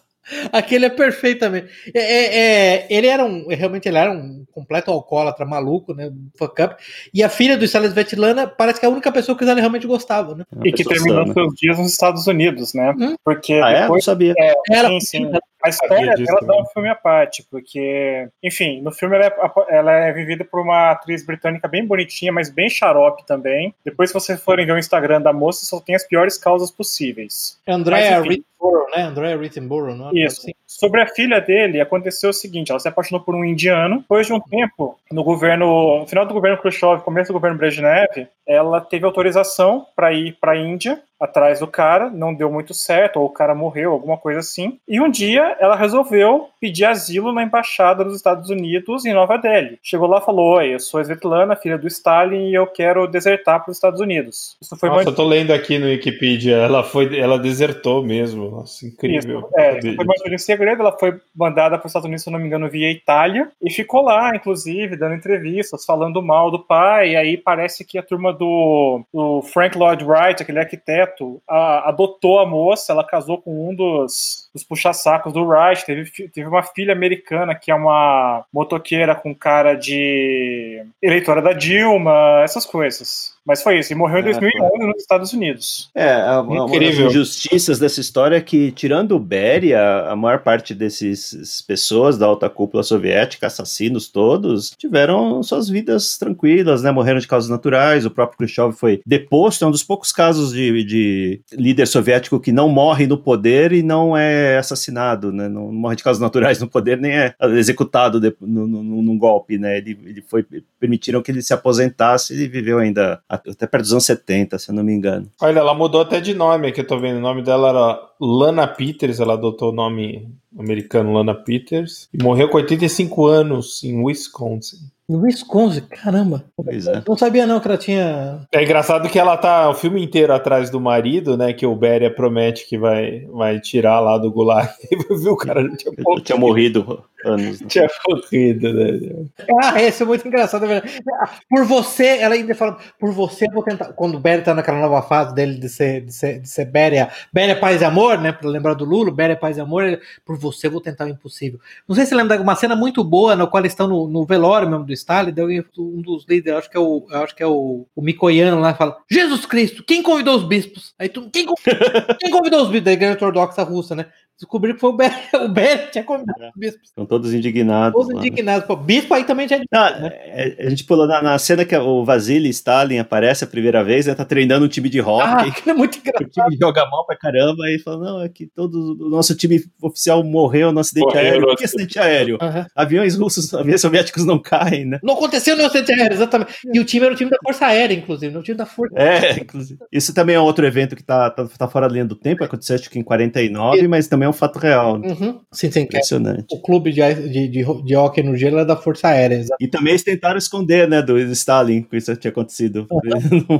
[SPEAKER 8] Aquele é perfeitamente. É, é- é- ele era um. Realmente ele era um completo alcoólatra, maluco, né? Fuck up. E a filha do Stalin Svetlana parece que é a única pessoa que ele realmente gostava, né?
[SPEAKER 6] É uma
[SPEAKER 9] E que terminou
[SPEAKER 6] sana.
[SPEAKER 9] seus dias nos Estados Unidos, né?
[SPEAKER 8] Hum.
[SPEAKER 9] Porque
[SPEAKER 6] Ah, é? Não
[SPEAKER 9] depois.
[SPEAKER 6] sabia.
[SPEAKER 8] Era
[SPEAKER 9] sim, sim. A história dela dá
[SPEAKER 7] também.
[SPEAKER 9] um filme à parte, porque, enfim, no filme ela é, ela é vivida por uma atriz britânica bem bonitinha, mas bem xarope também. Depois, se vocês forem ver o Instagram da moça, só tem as piores causas possíveis.
[SPEAKER 8] Andrea
[SPEAKER 9] Mas, enfim.
[SPEAKER 8] Rittenborough, né? Andrea Rittenborough, não é?
[SPEAKER 9] Isso.
[SPEAKER 8] Assim.
[SPEAKER 9] Sobre a filha dele, aconteceu o seguinte: ela se apaixonou por um indiano. Depois de um tempo, no governo, no final do governo Khrushchev, começo do governo Brezhnev, ela teve autorização para ir para a Índia atrás do cara. Não deu muito certo, ou o cara morreu, alguma coisa assim. E um dia ela resolveu pedir asilo na embaixada dos Estados Unidos em Nova Delhi. Chegou lá e falou: Oi, eu sou a Svetlana, filha do Stalin, e eu quero desertar para os Estados Unidos. Isso foi
[SPEAKER 7] Nossa,
[SPEAKER 9] uma
[SPEAKER 7] eu tô lendo aqui no Wikipedia, ela foi, ela desertou mesmo. Nossa, incrível.
[SPEAKER 9] Isso, é, foi mais em segredo, ela foi mandada para os Estados Unidos, se eu não me engano, via Itália, e ficou lá, inclusive, dando entrevistas, falando mal do pai, e aí parece que a turma do, do Frank Lloyd Wright, aquele arquiteto, a- adotou a moça, ela casou com um dos, dos puxa-sacos do Wright, teve, teve uma filha americana que é uma motoqueira com cara de eleitora da Dilma, essas coisas. Mas foi isso, e morreu em
[SPEAKER 6] Ah,
[SPEAKER 9] 2011 nos Estados Unidos.
[SPEAKER 6] É, a- uma uma das
[SPEAKER 7] Incrível.
[SPEAKER 6] injustiças dessa história é que, tirando o Beria, a maior parte desses pessoas da alta cúpula soviética, assassinos todos, tiveram suas vidas tranquilas, né? Morreram de causas naturais. O próprio Khrushchev foi deposto. É um dos poucos casos de, de líder soviético que não morre no poder e não é assassinado, né? Não, não morre de causas naturais no poder, nem é executado de, no, no, num golpe, né? Ele, ele foi permitiram que ele se aposentasse e viveu ainda até perto dos anos 70, se eu não me engano.
[SPEAKER 7] Olha, ela mudou até de nome aqui, eu tô vendo. O nome dela era Lana Peters, ela adotou o nome americano Lana Peters. E morreu com 85 anos em Wisconsin.
[SPEAKER 8] Wisconsin, caramba.
[SPEAKER 6] Pois é.
[SPEAKER 8] Não sabia não que ela tinha.
[SPEAKER 7] É engraçado que ela tá o filme inteiro atrás do marido, né? Que o Beria promete que vai, vai tirar lá do gulag. [LAUGHS] E viu, o cara já tinha,
[SPEAKER 6] Eu tinha morrido anos. né? [LAUGHS]
[SPEAKER 7] tinha morrido, né?
[SPEAKER 8] Ah, esse é muito engraçado, é. Por você, ela ainda fala, por você eu vou tentar. Quando o Béria tá naquela nova fase dele de ser, de ser, de ser Béria, Béria Paz e Amor, né? Pra lembrar do Lula, Béria Paz e Amor, ele, por você eu vou tentar o impossível. Não sei se você lembra de uma cena muito boa no qual eles estão no, no velório mesmo do Stalin, daí um dos líderes, acho que é o, acho que é o, o Mikoyan lá, fala: Jesus Cristo, quem convidou os bispos? Aí tu, quem, convidou, [LAUGHS] quem convidou os bispos da igreja ortodoxa russa, né? Descobriram que foi o Béria, [LAUGHS] o que tinha convidado os bispos.
[SPEAKER 6] Estão todos indignados.
[SPEAKER 8] Todos
[SPEAKER 6] lá, né?
[SPEAKER 8] indignados. Pô, bispo aí também já é
[SPEAKER 6] Não, é, a gente pulou na, na cena que o Vasily Stalin aparece a primeira vez, né? Tá treinando um time de
[SPEAKER 8] Ah,
[SPEAKER 6] hockey. [LAUGHS]
[SPEAKER 8] aquilo é muito engraçado.
[SPEAKER 6] O time joga mal pra caramba e fala: não, é que todo o nosso time oficial morreu no acidente
[SPEAKER 7] Morreu
[SPEAKER 6] aéreo. Por que acidente aéreo?
[SPEAKER 8] Aham.
[SPEAKER 6] Aviões russos, [LAUGHS] aviões soviéticos não caem, né?
[SPEAKER 8] Não aconteceu no acidente aéreo, exatamente. E o time era o time da Força Aérea, inclusive, não o time da Força.
[SPEAKER 6] É, inclusive. Isso também é outro evento que tá, tá, tá fora da linha do tempo, aconteceu acho que em 49, mas também é um fato real.
[SPEAKER 8] Uhum. Sim, sim, é
[SPEAKER 6] Impressionante.
[SPEAKER 8] o clube de, de, de, de hockey no gelo é da Força Aérea. exato.
[SPEAKER 6] E também eles tentaram esconder, né, do Stalin, que isso tinha acontecido.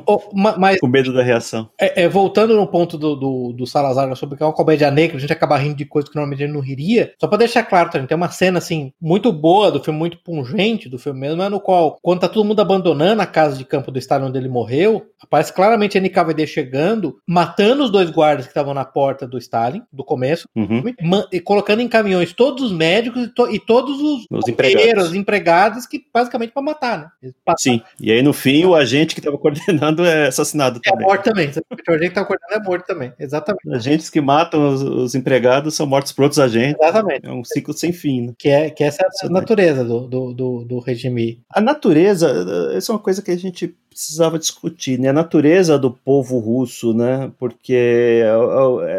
[SPEAKER 8] Oh, [LAUGHS] ma- mas
[SPEAKER 6] Com medo da reação.
[SPEAKER 8] é, é, voltando no ponto do, do, do Salazar sobre que é uma comédia negra, a gente acaba rindo de coisas que normalmente a gente não riria. Só pra deixar claro, também, tem uma cena assim muito boa do filme, muito pungente do filme mesmo, é no qual, quando tá todo mundo abandonando a casa de campo do Stalin onde ele morreu, aparece claramente a NKVD chegando, matando os dois guardas que estavam na porta do Stalin, do começo,
[SPEAKER 6] Uhum.
[SPEAKER 8] e colocando em caminhões todos os médicos e, to- e todos os,
[SPEAKER 6] Os empregados.
[SPEAKER 8] empregados, que basicamente para matar, né? Eles
[SPEAKER 6] Sim. E aí, no fim, o agente que estava [LAUGHS] coordenando é assassinado
[SPEAKER 8] É
[SPEAKER 6] também.
[SPEAKER 8] morto também. O agente que tá acordando é morto também. Exatamente.
[SPEAKER 6] Agentes que matam os, os empregados são mortos por outros agentes.
[SPEAKER 8] Exatamente.
[SPEAKER 6] É um ciclo sem fim. Né?
[SPEAKER 8] Que, é, que essa é a natureza do, do, do, do regime.
[SPEAKER 6] A natureza, eh, isso é uma coisa que a gente precisava discutir, né? A natureza do povo russo, né? Porque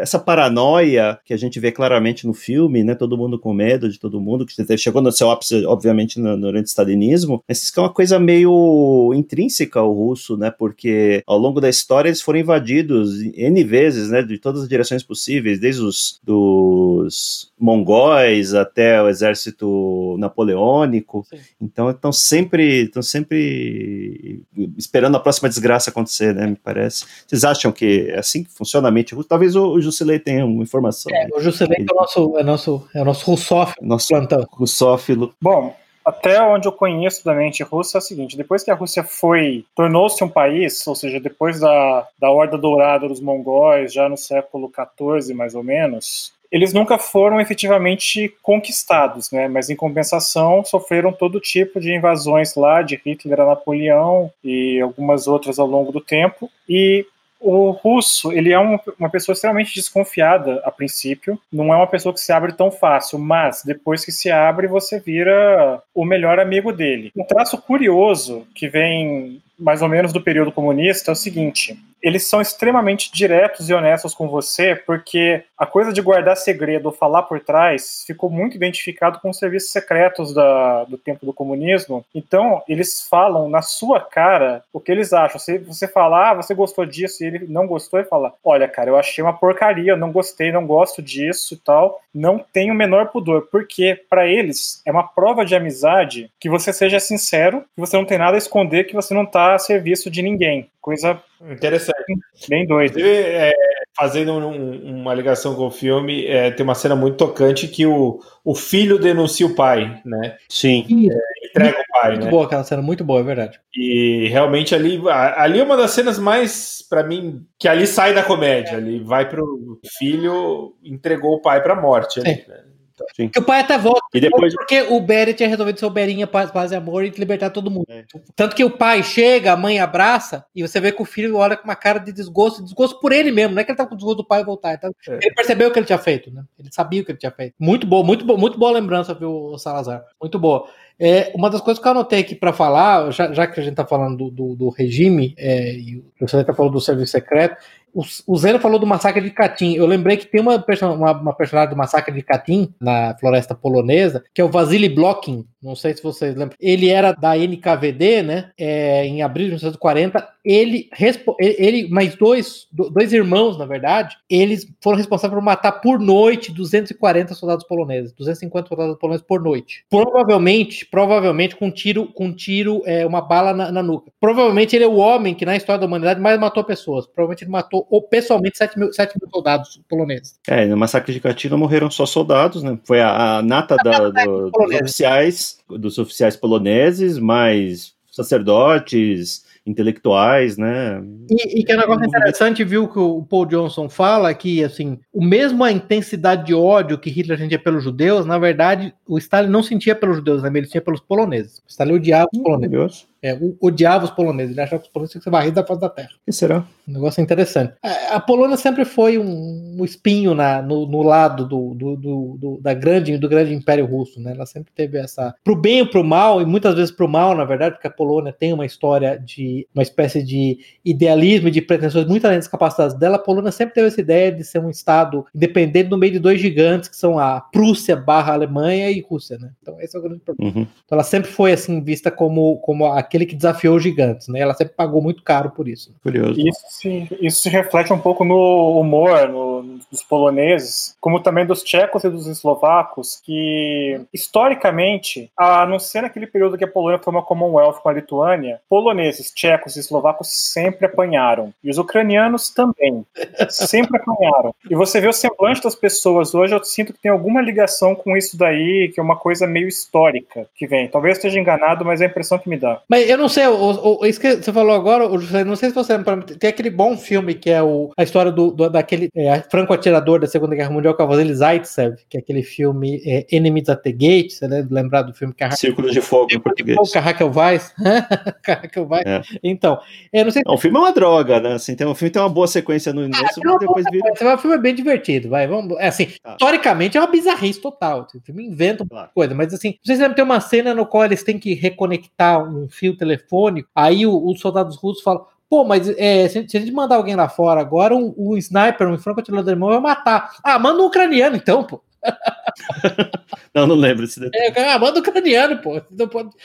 [SPEAKER 6] essa paranoia que a gente vê claramente no filme, né? Todo mundo com medo de todo mundo, que chegou no seu ápice, obviamente, durante o stalinismo, mas é uma coisa meio intrínseca ao russo, né? Porque ao longo da história eles foram invadidos N vezes, né? De todas as direções possíveis, desde os dos mongóis até o exército napoleônico. Sim. Então estão sempre, estão sempre esperando a próxima desgraça acontecer, né? Me parece. Vocês acham que é assim que funciona a mente russa? Talvez o, o Jusilei tenha uma informação.
[SPEAKER 8] É, o Jusilei é o nosso, é nosso, é o nosso russófilo.
[SPEAKER 6] Nosso plantão. russófilo.
[SPEAKER 9] Bom, até onde eu conheço da mente russa é o seguinte: depois que a Rússia foi, tornou-se um país, ou seja, depois da, da Horda Dourada dos mongóis, já no século XIV mais ou menos, eles nunca foram efetivamente conquistados, né? Mas em compensação sofreram todo tipo de invasões lá de Hitler a Napoleão e algumas outras ao longo do tempo. E o russo, ele é um, uma pessoa extremamente desconfiada a princípio, não é uma pessoa que se abre tão fácil, mas depois que se abre, você vira o melhor amigo dele. Um traço curioso que vem mais ou menos do período comunista é o seguinte: eles são extremamente diretos e honestos com você, porque a coisa de guardar segredo ou falar por trás ficou muito identificado com os serviços secretos da, do tempo do comunismo. Então, eles falam na sua cara o que eles acham. Se você falar, ah, você gostou disso, e ele não gostou, e fala: Olha, cara, eu achei uma porcaria, não gostei, não gosto disso e tal. Não tenho o menor pudor, porque para eles é uma prova de amizade que você seja sincero, que você não tem nada a esconder, que você não tá a serviço de ninguém. Coisa
[SPEAKER 7] interessante.
[SPEAKER 9] Bem doida.
[SPEAKER 7] É, fazendo um, uma ligação com o filme, é, tem uma cena muito tocante que o, o filho denuncia o pai, né?
[SPEAKER 6] Sim.
[SPEAKER 7] É, entrega o pai,
[SPEAKER 8] muito
[SPEAKER 7] né?
[SPEAKER 8] boa aquela cena, muito boa, é verdade.
[SPEAKER 7] E realmente ali, ali é uma das cenas mais, para mim, que ali sai da comédia. Ali vai pro filho, entregou o pai pra morte. Ali, né?
[SPEAKER 8] Sim. Que o pai até volta.
[SPEAKER 6] E depois...
[SPEAKER 8] Porque o Beren tinha resolvido ser o Berinha, paz, paz e amor e libertar todo mundo. É. Tanto que o pai chega, a mãe abraça, e você vê que o filho olha com uma cara de desgosto, desgosto por ele mesmo, não é que ele tá com desgosto do pai voltar. Então, é. Ele percebeu o que ele tinha feito, né? Ele sabia o que ele tinha feito. Muito boa, muito boa, muito boa lembrança, viu, Salazar? Muito boa. É, uma das coisas que eu anotei aqui para falar, já, já, que a gente tá falando do, do, do regime, é, e o senhor tá falando do serviço secreto, o, Zeno falou do massacre de Katyn. Eu lembrei que tem uma, uma, uma personagem do massacre de Katyn, na floresta polonesa, que é o Vasily Blokin. Não sei se vocês lembram. Ele era da NKVD, né? É, em abril de 1940. Ele, ele mais dois, dois irmãos, na verdade, eles foram responsáveis por matar por noite 240 soldados poloneses. 250 soldados poloneses por noite. Provavelmente, provavelmente com tiro, com tiro, é, uma bala na, na nuca. Provavelmente ele é o homem que na história da humanidade mais matou pessoas. Provavelmente ele matou ou pessoalmente 7 mil, 7 mil soldados poloneses.
[SPEAKER 6] É, no massacre de Katina morreram só soldados, né? Foi a, a nata da, do, dos oficiais, dos oficiais poloneses, mais sacerdotes, intelectuais, né?
[SPEAKER 8] E, e que é um negócio interessante, viu, que o Paul Johnson fala que, assim, o mesmo a intensidade de ódio que Hitler sentia pelos judeus, na verdade, o Stalin não sentia pelos judeus, né? Ele sentia pelos poloneses. O Stalin odiava os poloneses. É, odiava os poloneses, ele achava que os poloneses tinham que ser varridos da face da terra.
[SPEAKER 6] que será?
[SPEAKER 8] Um negócio interessante. A, a Polônia sempre foi um, um espinho na, no, no lado do, do, do, do, da grande, do grande Império Russo, né? Ela sempre teve essa. Pro bem ou pro mal, e muitas vezes pro mal, na verdade, porque a Polônia tem uma história de uma espécie de idealismo e de pretensões muito além das capacidades dela. A Polônia sempre teve essa ideia de ser um Estado independente no meio de dois gigantes, que são a Prússia barra Alemanha e Rússia, né? Então, esse é o grande problema. Uhum. Então, ela sempre foi assim, vista como, como a aquele que desafiou os gigantes, né? Ela sempre pagou muito caro por isso.
[SPEAKER 6] Curioso.
[SPEAKER 9] Isso se, isso se reflete um pouco no humor no, dos poloneses, como também dos tchecos e dos eslovacos, que historicamente, a não ser naquele período que a Polônia foi uma Commonwealth com a Lituânia, poloneses, tchecos e eslovacos sempre apanharam. E os ucranianos também. sempre apanharam. E você vê o semblante das pessoas hoje, eu sinto que tem alguma ligação com isso daí, que é uma coisa meio histórica que vem. Talvez esteja enganado, mas é a impressão que me dá.
[SPEAKER 8] Mas eu não sei, o, o, isso que você falou agora, não sei se você lembra, tem aquele bom filme que é o, a história do, do daquele é, franco-atirador da Segunda Guerra Mundial, que é o Vasily Zaitsev, que é aquele filme é, Enemies at the Gate, você deve lembrar do filme
[SPEAKER 6] Círculo de Fogo em português.
[SPEAKER 8] Que a Raquel Weiss. [LAUGHS] Raquel Weiss. É. Então, eu não sei...
[SPEAKER 6] O filme é uma droga, né? Assim, tem, o filme tem uma boa sequência no início, ah, mas depois vira...
[SPEAKER 8] O filme é bem divertido, vai, vamos... É assim, ah. historicamente é uma bizarrice total, o filme inventa uma claro. coisa, mas assim, vocês lembram, tem uma cena no qual eles têm que reconectar um fio telefônico, aí os soldados russos falam. Pô, mas é, se, se a gente mandar alguém lá fora agora, um, um sniper, um franco-atirador alemão vai matar. Ah, manda um ucraniano então, pô. [LAUGHS]
[SPEAKER 6] Não, não lembro desse detalhe.
[SPEAKER 8] É, ah, manda ucraniano, pô.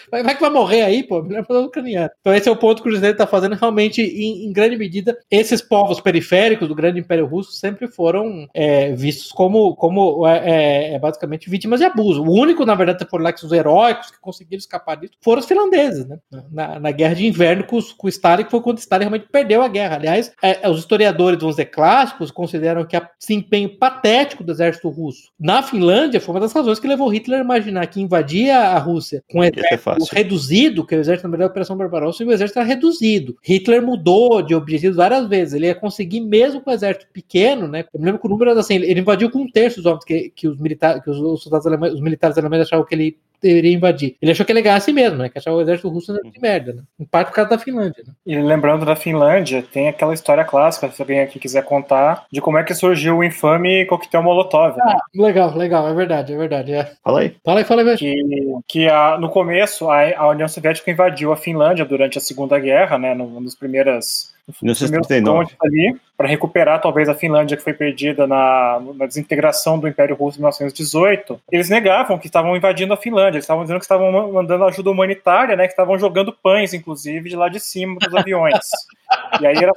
[SPEAKER 8] Vai, vai que vai morrer aí, pô. Melhor mandar ucraniano. Então, esse é o ponto que o Cruzeiro tá fazendo. Realmente, em, em grande medida, esses povos periféricos do grande Império Russo sempre foram é, vistos como, como é, é, é, basicamente vítimas de abuso. O único, na verdade, por lá que os heróicos que conseguiram escapar disso foram os finlandeses, né? Na, na guerra de inverno com, com o Stalin, que foi quando o Stalin realmente perdeu a guerra. Aliás, é, os historiadores, vamos dizer, clássicos, consideram que o desempenho patético do exército russo na Finlândia foi uma das razões que levou Hitler a imaginar que invadia a Rússia com um exército reduzido, que o exército, na verdade, a Operação Barbarossa, e o exército era reduzido. Hitler mudou de objetivos várias vezes. Ele ia conseguir, mesmo com o exército pequeno, né? Eu me lembro que o número era assim: ele invadiu com um terço dos homens que, que os militares, que os, os soldados alemães, os militares alemães achavam que ele deveria invadir. Ele achou que ele assim mesmo, né? Que achava o exército russo de merda, né? Em parte por causa da Finlândia, né?
[SPEAKER 9] E lembrando da Finlândia, tem aquela história clássica, se alguém aqui quiser contar, de como é que surgiu o infame coquetel Molotov. né?
[SPEAKER 8] Legal, legal, é verdade, é verdade. É.
[SPEAKER 6] Fala aí.
[SPEAKER 8] Fala aí, fala aí, velho.
[SPEAKER 9] Que, que a- no começo a, a União Soviética invadiu a Finlândia durante a Segunda Guerra, né? No, nos primeiras primeiros
[SPEAKER 6] 1939.
[SPEAKER 9] frontes ali, para recuperar talvez a Finlândia que foi perdida na, na desintegração do Império Russo em 1918. Eles negavam que estavam invadindo a Finlândia, eles estavam dizendo que estavam ma- mandando ajuda humanitária, né? Que estavam jogando pães, inclusive, de lá de cima dos aviões. [LAUGHS] e aí, era,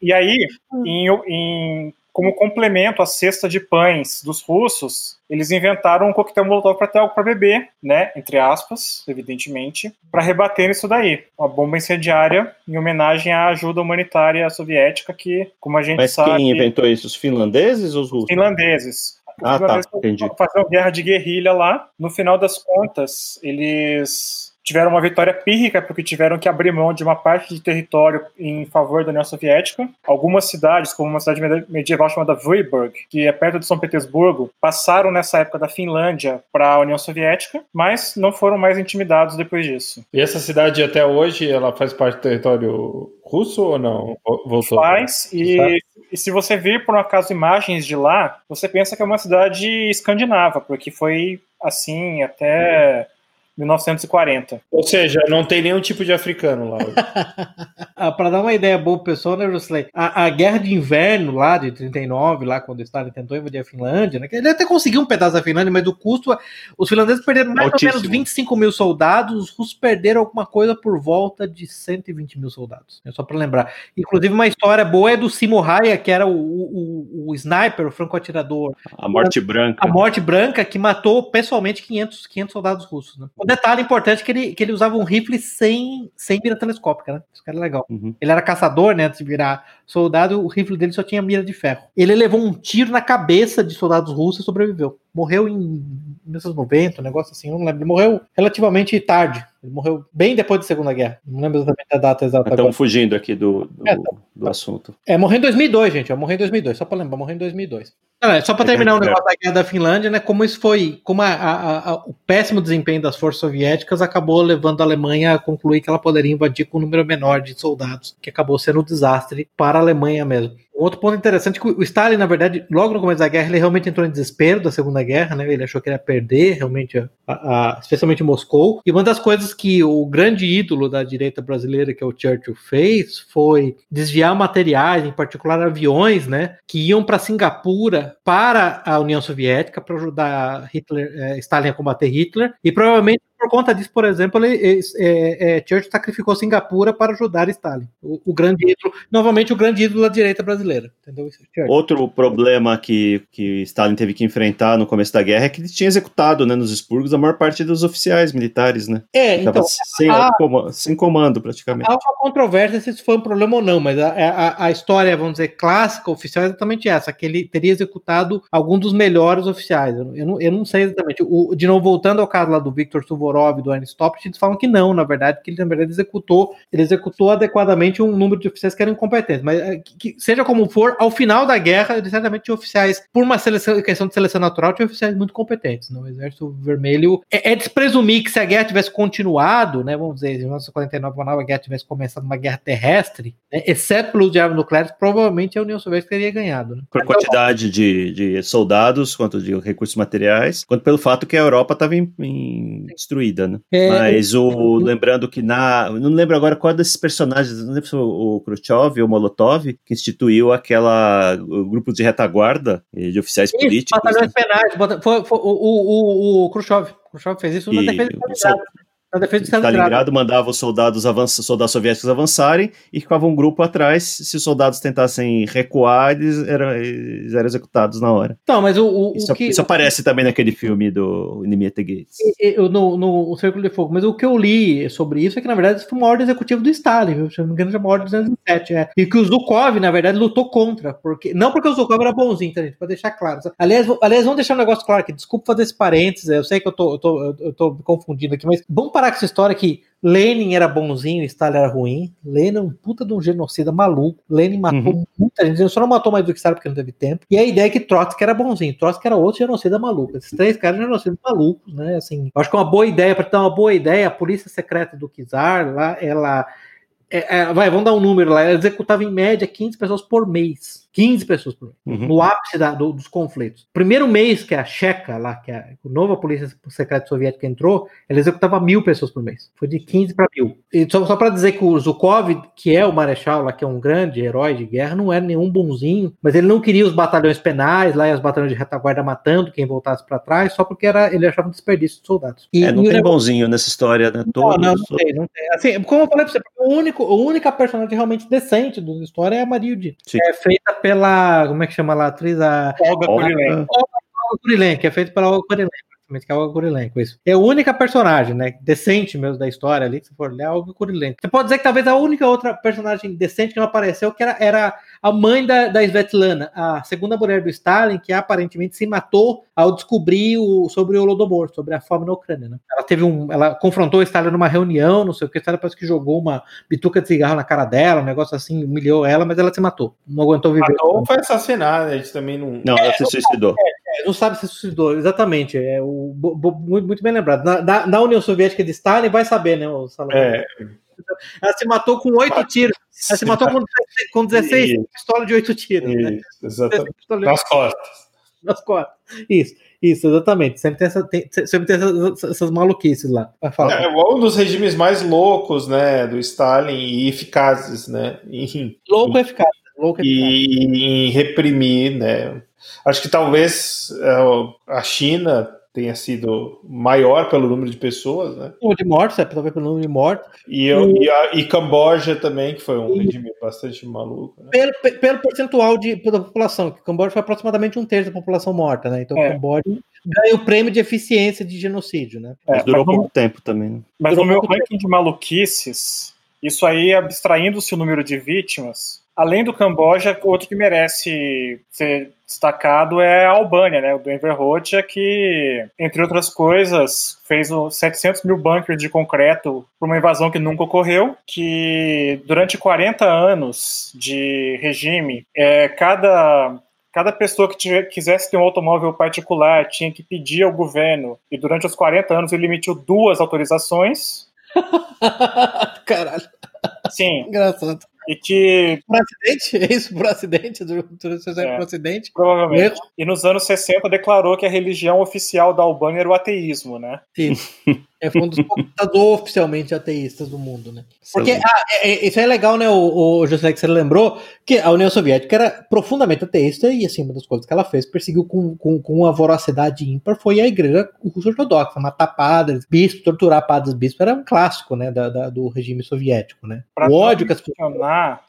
[SPEAKER 9] e aí em, em- como complemento à cesta de pães dos russos, eles inventaram um coquetel molotov para ter algo para beber, né? Entre aspas, evidentemente, para rebater isso daí. Uma bomba incendiária em homenagem à ajuda humanitária soviética que, como a gente
[SPEAKER 6] Mas
[SPEAKER 9] sabe,
[SPEAKER 6] quem inventou isso? Os finlandeses ou os russos?
[SPEAKER 9] finlandeses. Os
[SPEAKER 6] Ah, tá,
[SPEAKER 9] finlandeses
[SPEAKER 6] entendi.
[SPEAKER 9] Faziam guerra de guerrilha lá. No final das contas, eles tiveram uma vitória pírrica porque tiveram que abrir mão de uma parte de território em favor da União Soviética. Algumas cidades, como uma cidade medieval chamada Vyborg, que é perto de São Petersburgo, passaram nessa época da Finlândia para a União Soviética, mas não foram mais intimidados depois disso.
[SPEAKER 7] E essa cidade até hoje, ela faz parte do território russo ou não? Vo- Voltou?
[SPEAKER 9] Faz, e, e se você ver por um acaso imagens de lá, você pensa que é uma cidade escandinava, porque foi assim até 1940.
[SPEAKER 7] Ou seja, não tem nenhum tipo de africano lá. [LAUGHS]
[SPEAKER 8] Ah, para dar uma ideia boa pro pessoal, né, Rusley? A, a guerra de inverno lá de 39, lá quando o Stalin tentou invadir a Finlândia, né? Ele até conseguiu um pedaço da Finlândia, mas o custo. Os finlandeses perderam mais
[SPEAKER 6] Altíssimo.
[SPEAKER 8] ou menos 25 mil soldados, os russos perderam alguma coisa por volta de 120 mil soldados. É só para lembrar. Inclusive, uma história boa é do Simo Raya, que era o, o, o sniper, o franco-atirador
[SPEAKER 6] A morte branca.
[SPEAKER 8] a morte branca que matou pessoalmente 500, 500 soldados russos. Né? Um detalhe importante é que ele, que ele usava um rifle sem, sem mira telescópica, né? Isso que era legal.
[SPEAKER 6] Uhum.
[SPEAKER 8] Ele era caçador, né? Antes de virar soldado, o rifle dele só tinha mira de ferro. Ele levou um tiro na cabeça de soldados russos e sobreviveu. Morreu em 1990, um negócio assim, eu não lembro. Ele morreu relativamente tarde. Ele morreu bem depois da Segunda Guerra. Não lembro exatamente a data exata agora.
[SPEAKER 6] Estamos fugindo aqui do, do,
[SPEAKER 8] É,
[SPEAKER 6] do assunto.
[SPEAKER 8] É, morreu em 2002, gente. Eu morri em 2002, só pra lembrar, morreu em 2002. Não, é só pra
[SPEAKER 6] É
[SPEAKER 8] terminar o negócio da guerra da Finlândia, né? Como isso foi, como a- a- a- o péssimo desempenho das forças soviéticas acabou levando a Alemanha a concluir que ela poderia invadir com um número menor de soldados, que acabou sendo um desastre para a Alemanha mesmo. Outro ponto interessante é que o Stalin, na verdade, logo no começo da guerra, ele realmente entrou em desespero da Segunda Guerra, né? Ele achou que ia perder, realmente, a- a- especialmente Moscou. E uma das coisas que o grande ídolo da direita brasileira, que é o Churchill, fez foi desviar materiais, em particular aviões, né? Que iam para Singapura para a União Soviética para ajudar Hitler, eh, Stalin a combater Hitler. E provavelmente por conta disso, por exemplo, ele, é, é, Churchill sacrificou Singapura para ajudar Stalin. O, o grande ídolo, novamente o grande ídolo da direita brasileira. Entendeu? Churchill.
[SPEAKER 6] Outro problema que, que Stalin teve que enfrentar no começo da guerra é que ele tinha executado né, nos expurgos a maior parte dos oficiais militares, né?
[SPEAKER 8] É, então,
[SPEAKER 6] sem,
[SPEAKER 8] a-
[SPEAKER 6] comando, sem comando, praticamente.
[SPEAKER 8] Há uma controvérsia se isso foi um problema ou não, mas a, a, a história, vamos dizer, clássica, oficial, é exatamente essa, que ele teria executado algum dos melhores oficiais. Eu, não- eu não, eu não sei exatamente. O, de novo, voltando ao caso lá do Victor Suvorov e do Topt, eles falam que não, na verdade, que ele, na verdade, executou, ele executou adequadamente um número de oficiais que eram incompetentes. Mas é, que, seja como for, ao final da guerra, ele certamente tinha oficiais, por uma seleção, questão de seleção natural, tinha oficiais muito competentes. Né? O Exército Vermelho. É, é de se presumir que se a guerra tivesse continuado, né, vamos dizer, em 1949, quando a guerra tivesse começado uma guerra terrestre, né, exceto pelos de armas nucleares, provavelmente a União Soviética teria ganhado. Né?
[SPEAKER 6] Por quantidade de, de soldados, quanto de recursos materiais, quanto pelo fato que a Europa estava destruída né?
[SPEAKER 8] É,
[SPEAKER 6] Mas o lembrando que na, não lembro agora qual desses personagens, não lembro se foi o Khrushchev ou o Molotov que instituiu aquela o grupo de retaguarda de oficiais
[SPEAKER 8] Isso,
[SPEAKER 6] políticos.
[SPEAKER 8] batalhões
[SPEAKER 6] né?
[SPEAKER 8] penais. bota- Foi, foi o, o, o, o Khrushchev. Khrushchev fez isso na defesa. Na defesa de Stalingrado.
[SPEAKER 6] Stalingrado mandava os soldados, soldados soviéticos avançarem e ficava um grupo atrás. Se os soldados tentassem recuar, eles eram, eles eram executados na hora.
[SPEAKER 8] Então, mas o, o,
[SPEAKER 6] Isso,
[SPEAKER 8] o que.
[SPEAKER 6] isso aparece também naquele filme do the Gates.
[SPEAKER 8] eu- no, no o Círculo de Fogo, mas o que eu li sobre isso é que, na verdade, isso foi uma ordem executiva do Stalin, viu? se eu não me engano, uma ordem de 1907, é. E que o Zukov, na verdade, lutou contra, porque não porque o Zukov era bonzinho, tá, gente? Pra deixar claro. Aliás, aliás, vamos deixar um negócio claro aqui, desculpa fazer esse parênteses, eu sei que eu tô, eu tô, eu tô me confundindo aqui, mas vamos parar com essa história que Lenin era bonzinho e Stalin era ruim. Lenin é um puta de um genocida maluco. Lenin matou muita gente. Ele só não matou mais do que Stalin porque não teve tempo. E a ideia é que Trotsky era bonzinho. Trotsky era outro genocida maluco. Esses três caras eram genocidas malucos, né? Assim, eu acho que é uma boa ideia, para ter uma boa ideia, a polícia secreta do Czar, lá, ela. é, é, vai, vamos dar um número lá. Ela executava em média 15 pessoas por mês. 15 pessoas por mês.
[SPEAKER 6] Uhum.
[SPEAKER 8] No ápice da- do- dos conflitos. Primeiro mês que a Checa, lá, que a, a nova polícia secreta soviética entrou, ela executava mil pessoas por mês. Foi de 15 para mil. E só, só para dizer que o Zukov, que é o marechal lá, que é um grande herói de guerra, não era nenhum bonzinho, mas ele não queria os batalhões penais lá e os batalhões de retaguarda matando quem voltasse para trás, só porque era, ele achava um desperdício de soldados. E,
[SPEAKER 6] É, não
[SPEAKER 8] e
[SPEAKER 6] tem bonzinho nessa história, né?
[SPEAKER 8] não,
[SPEAKER 6] Todos-
[SPEAKER 8] não, não tem, não tem. Assim, como eu falei pra você, o único, a única personagem realmente decente da história é a Marilde. É feita pela. Como é que chama lá? a Atriz a.
[SPEAKER 9] Olga. Kurilenko.
[SPEAKER 8] Olga Kurilenko, que é feita pela Olga Kurilenko. Exatamente, Que é a Olga Kurilenko, isso. É a única personagem, né? Decente mesmo da história ali, que se for ler, é a Olga Kurilenko. Você pode dizer que talvez a única outra personagem decente que não apareceu que era, era a mãe da, da Svetlana, a segunda mulher do Stalin, que aparentemente se matou ao descobrir o, sobre o Holodomor, sobre a fome na Ucrânia. Né? Ela teve um, ela confrontou o Stalin numa reunião, não sei o que, o Stalin parece que jogou uma bituca de cigarro na cara dela, um negócio assim, humilhou ela, mas ela se matou, não aguentou viver.
[SPEAKER 7] Ou foi assassinado, a gente também não.
[SPEAKER 6] Não, ela se suicidou.
[SPEAKER 8] É, não sabe se suicidou, exatamente. É o, muito, muito bem lembrado. Na, na- na União Soviética de Stalin, vai saber, né, o Salomão?
[SPEAKER 7] É.
[SPEAKER 8] Ela se matou com oito tiros. Ela se matou com 16, com 16
[SPEAKER 7] Isso.
[SPEAKER 8] pistolas de oito tiros. Né?
[SPEAKER 7] Isso, exatamente.
[SPEAKER 8] Pistola de
[SPEAKER 7] Nas costas.
[SPEAKER 8] nas costas. Isso, isso, exatamente. Sempre tem, essa, tem- sempre tem essas, essas maluquices lá. Falar.
[SPEAKER 7] É um dos regimes mais loucos, né, do Stalin e eficazes, né, em,
[SPEAKER 8] Louco é eficaz. Louco é eficaz.
[SPEAKER 7] e em reprimir, né. Acho que talvez é, a China tenha sido maior pelo número de pessoas, né,
[SPEAKER 8] O número de mortos, é, talvez pelo número de mortos.
[SPEAKER 7] e, e, a, e Camboja também, que foi um regime bastante maluco, né.
[SPEAKER 8] Pelo, pe- pelo percentual de, da população, que o Camboja foi aproximadamente um terço da população morta, né? Então
[SPEAKER 9] É.
[SPEAKER 8] o Camboja ganha o prêmio de eficiência de genocídio, né?
[SPEAKER 9] É,
[SPEAKER 6] Mas durou
[SPEAKER 9] mas
[SPEAKER 6] pouco tempo também. né?
[SPEAKER 9] Mas
[SPEAKER 8] Durou
[SPEAKER 9] no meu ranking de maluquices, isso aí, abstraindo-se o número de vítimas, além do Camboja, outro que merece ser destacado é a Albânia, né? O Denver Rocha, que, entre outras coisas, fez o 700 mil bunkers de concreto para uma invasão que nunca ocorreu, que durante 40 anos de regime, é, cada Cada pessoa que tiver- quisesse ter um automóvel particular tinha que pedir ao governo, e durante os 40 anos ele emitiu duas autorizações. [LAUGHS]
[SPEAKER 8] Caralho,
[SPEAKER 9] Sim,
[SPEAKER 8] engraçado.
[SPEAKER 9] E que
[SPEAKER 8] Por acidente? [LAUGHS] É isso? Por acidente? Do-
[SPEAKER 9] É.
[SPEAKER 8] Por acidente?
[SPEAKER 9] provavelmente. E nos anos 60 declarou que a religião oficial da Albânia era o ateísmo, né?
[SPEAKER 8] Isso. [LAUGHS] É foi um dos poucos oficialmente ateístas do mundo, né? Porque ah, é- é- isso é legal, né, o, o José, que você lembrou, que a União Soviética era profundamente ateísta e, assim, uma das coisas que ela fez, perseguiu com, com, com uma voracidade ímpar, foi a igreja russa ortodoxa, matar padres, bispos, torturar padres, bispos, era um clássico, né, da, da- do regime soviético, né?
[SPEAKER 9] Pra
[SPEAKER 8] o ódio que as pessoas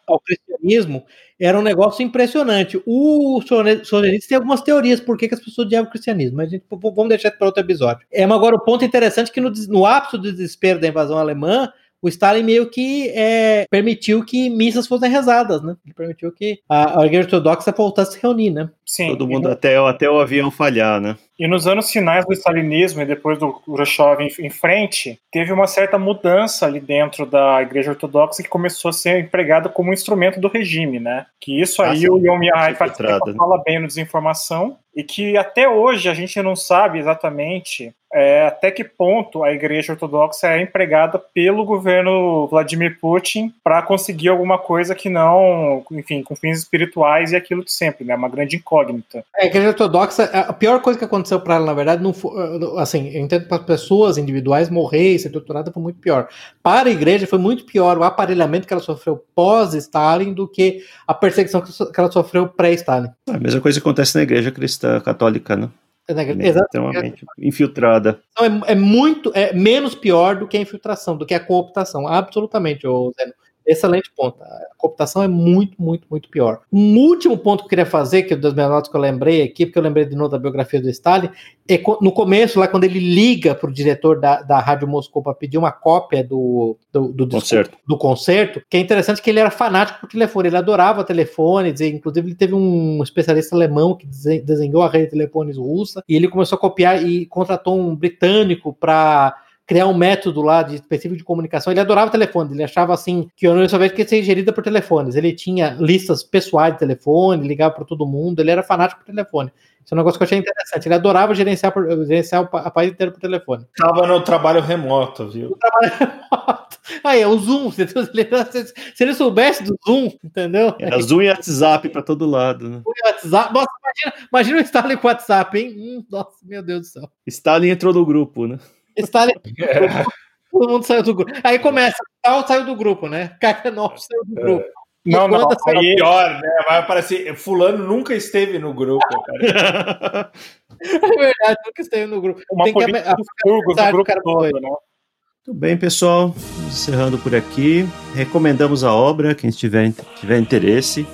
[SPEAKER 8] ao cristianismo era um negócio impressionante. O Sorenitz tem algumas teorias por que, que as pessoas odiavam o cristianismo, mas a gente, vamos deixar para outro episódio. É, agora o ponto interessante é que no, no ápice do desespero da invasão alemã, o Stalin meio que é, permitiu que missas fossem rezadas, né? Ele permitiu que a, a igreja ortodoxa voltasse a se reunir, né?
[SPEAKER 9] Sim.
[SPEAKER 6] Todo
[SPEAKER 9] e
[SPEAKER 6] mundo,
[SPEAKER 9] no-
[SPEAKER 6] até, até o avião falhar, né?
[SPEAKER 9] E nos anos finais do stalinismo e depois do Khrushchev em, em frente, teve uma certa mudança ali dentro da Igreja Ortodoxa que começou a ser empregada como um instrumento do regime, né? Que isso
[SPEAKER 6] Ah,
[SPEAKER 9] aí
[SPEAKER 6] sim.
[SPEAKER 9] o Yom Mihai
[SPEAKER 6] Infiltrada, né?
[SPEAKER 9] fala bem no Desinformação e que até hoje a gente não sabe exatamente é até que ponto a Igreja Ortodoxa é empregada pelo governo Vladimir Putin para conseguir alguma coisa que não, enfim, com fins espirituais e aquilo de sempre, né? Uma grande incógnita.
[SPEAKER 8] É, a Igreja Ortodoxa, a pior coisa que aconteceu para ela, na verdade, não foi, assim, eu entendo para as pessoas individuais morrer e ser torturada foi muito pior. Para a Igreja foi muito pior o aparelhamento que ela sofreu pós-Stalin do que a perseguição que ela sofreu pré-Stalin.
[SPEAKER 6] A mesma coisa acontece na Igreja Cristã Católica, né?
[SPEAKER 8] Exatamente.
[SPEAKER 6] Infiltrada.
[SPEAKER 8] Então, é, é, muito, é menos pior do que a infiltração, do que a cooptação. Absolutamente, Zeno. Excelente ponto. A cooptação é muito, muito, muito pior. Um último ponto que eu queria fazer, que é das minhas notas que eu lembrei aqui, porque eu lembrei de novo da biografia do Stalin, é no começo, lá quando ele liga para o diretor da, da Rádio Moscou para pedir uma cópia do, do, do,
[SPEAKER 6] concerto.
[SPEAKER 8] do concerto, que é interessante que ele era fanático por telefone, ele adorava telefones, e, inclusive ele teve um especialista alemão que desenhou a rede de telefones russa, e ele começou a copiar e contratou um britânico para criar um método lá de específico de comunicação. Ele adorava telefone, ele achava assim que a União Soviética ia ser gerida por telefones. Ele tinha listas pessoais de telefone, ligava para todo mundo, ele era fanático por telefone. Isso é um negócio que eu achei interessante. Ele adorava gerenciar, por, gerenciar a país inteiro por telefone.
[SPEAKER 7] Tava no trabalho remoto, viu? No trabalho [LAUGHS] remoto.
[SPEAKER 8] Aí, é o Zoom. Se ele soubesse do Zoom, entendeu?
[SPEAKER 6] Era Zoom e WhatsApp para todo lado. Né?
[SPEAKER 8] WhatsApp. Nossa, imagina, imagina o Stalin com WhatsApp, hein? Hum, nossa, meu Deus do céu.
[SPEAKER 6] Stalin entrou no grupo, né?
[SPEAKER 8] Stalin. É. Todo mundo saiu do grupo. Aí começa, tal saiu do grupo, né? Kakanov saiu do grupo. É.
[SPEAKER 7] Não, não, aí... pior, né? Vai aparecer. Fulano nunca esteve no grupo,
[SPEAKER 8] cara. [LAUGHS] é verdade, nunca esteve no grupo.
[SPEAKER 9] Uma Tem que a, a, a, grupo cara todo, né?
[SPEAKER 6] Muito bem, pessoal. Encerrando por aqui. Recomendamos a obra, quem tiver, tiver interesse.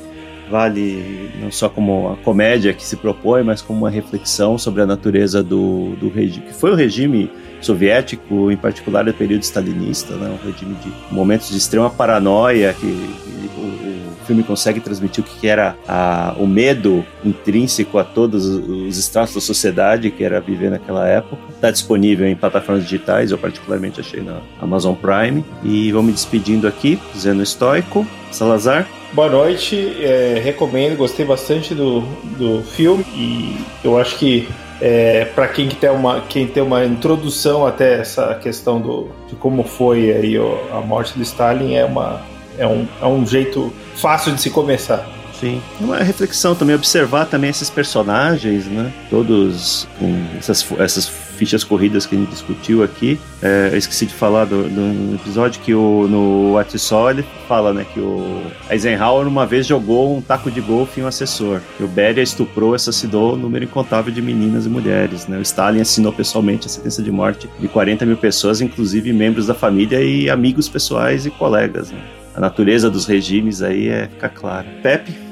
[SPEAKER 6] Vale não só como a comédia que se propõe, mas como uma reflexão sobre a natureza do, do regime, que foi o regime soviético, em particular do período stalinista, né? um regime de momentos de extrema paranoia que, que o, o, filme consegue transmitir o que era a, o medo intrínseco a todos os estratos da sociedade que era viver naquela época. Está disponível em plataformas digitais, eu particularmente achei na Amazon Prime. E vou me despedindo aqui, dizendo estoico. Salazar.
[SPEAKER 7] Boa noite, é, recomendo, gostei bastante do, do filme e eu acho que é, para quem tem uma quem tem uma introdução até essa questão do, de como foi aí a morte do Stalin é uma é um, é um jeito fácil de se começar.
[SPEAKER 6] Sim. Uma reflexão também, observar também esses personagens, né? Todos com essas, essas fichas corridas que a gente discutiu aqui. É, eu esqueci de falar do, do episódio que o, no WhatsApp ele fala, né, que o Eisenhower uma vez jogou um taco de golfe em um assessor. E o Beria estuprou e assassinou um número incontável de meninas e mulheres, né? O Stalin assinou pessoalmente a sentença de morte de 40 mil pessoas, inclusive membros da família e amigos pessoais e colegas, né? A natureza dos regimes aí é, fica clara. Pepe?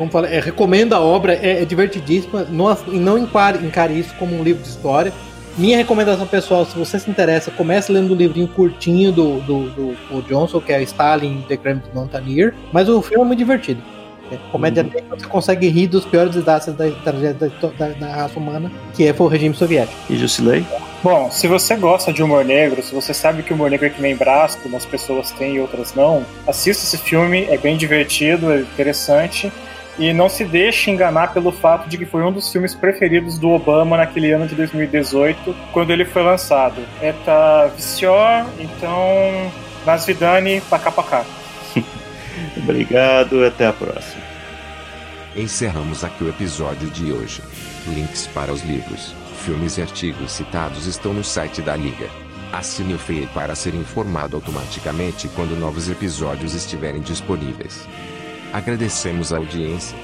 [SPEAKER 8] vamos falar, é, recomendo a obra, é, é divertidíssima, não, não encare, encare isso como um livro de história. Minha recomendação pessoal, se você se interessa, comece lendo um livrinho curtinho do, do, do Paul Johnson, que é Stalin The Grand Mountaineer, mas o filme é muito divertido. É, comédia uhum. você consegue rir dos piores desastres da, da, da, da, raça humana, que é, o regime soviético.
[SPEAKER 6] E Jusilei?
[SPEAKER 9] Bom, se você gosta de humor negro, se você sabe que o humor negro é que nem braço, umas pessoas têm e outras não, assista esse filme, é bem divertido, é interessante. E não se deixe enganar pelo fato de que foi um dos filmes preferidos do Obama naquele ano de 2018, quando ele foi lançado. É tá vicior, então nas vidani, pacá pacá. [LAUGHS]
[SPEAKER 6] Obrigado, até a próxima.
[SPEAKER 5] Encerramos aqui o episódio de hoje. Links para os livros, filmes e artigos citados estão no site da Liga. Assine o feed para ser informado automaticamente quando novos episódios estiverem disponíveis. Agradecemos a audiência.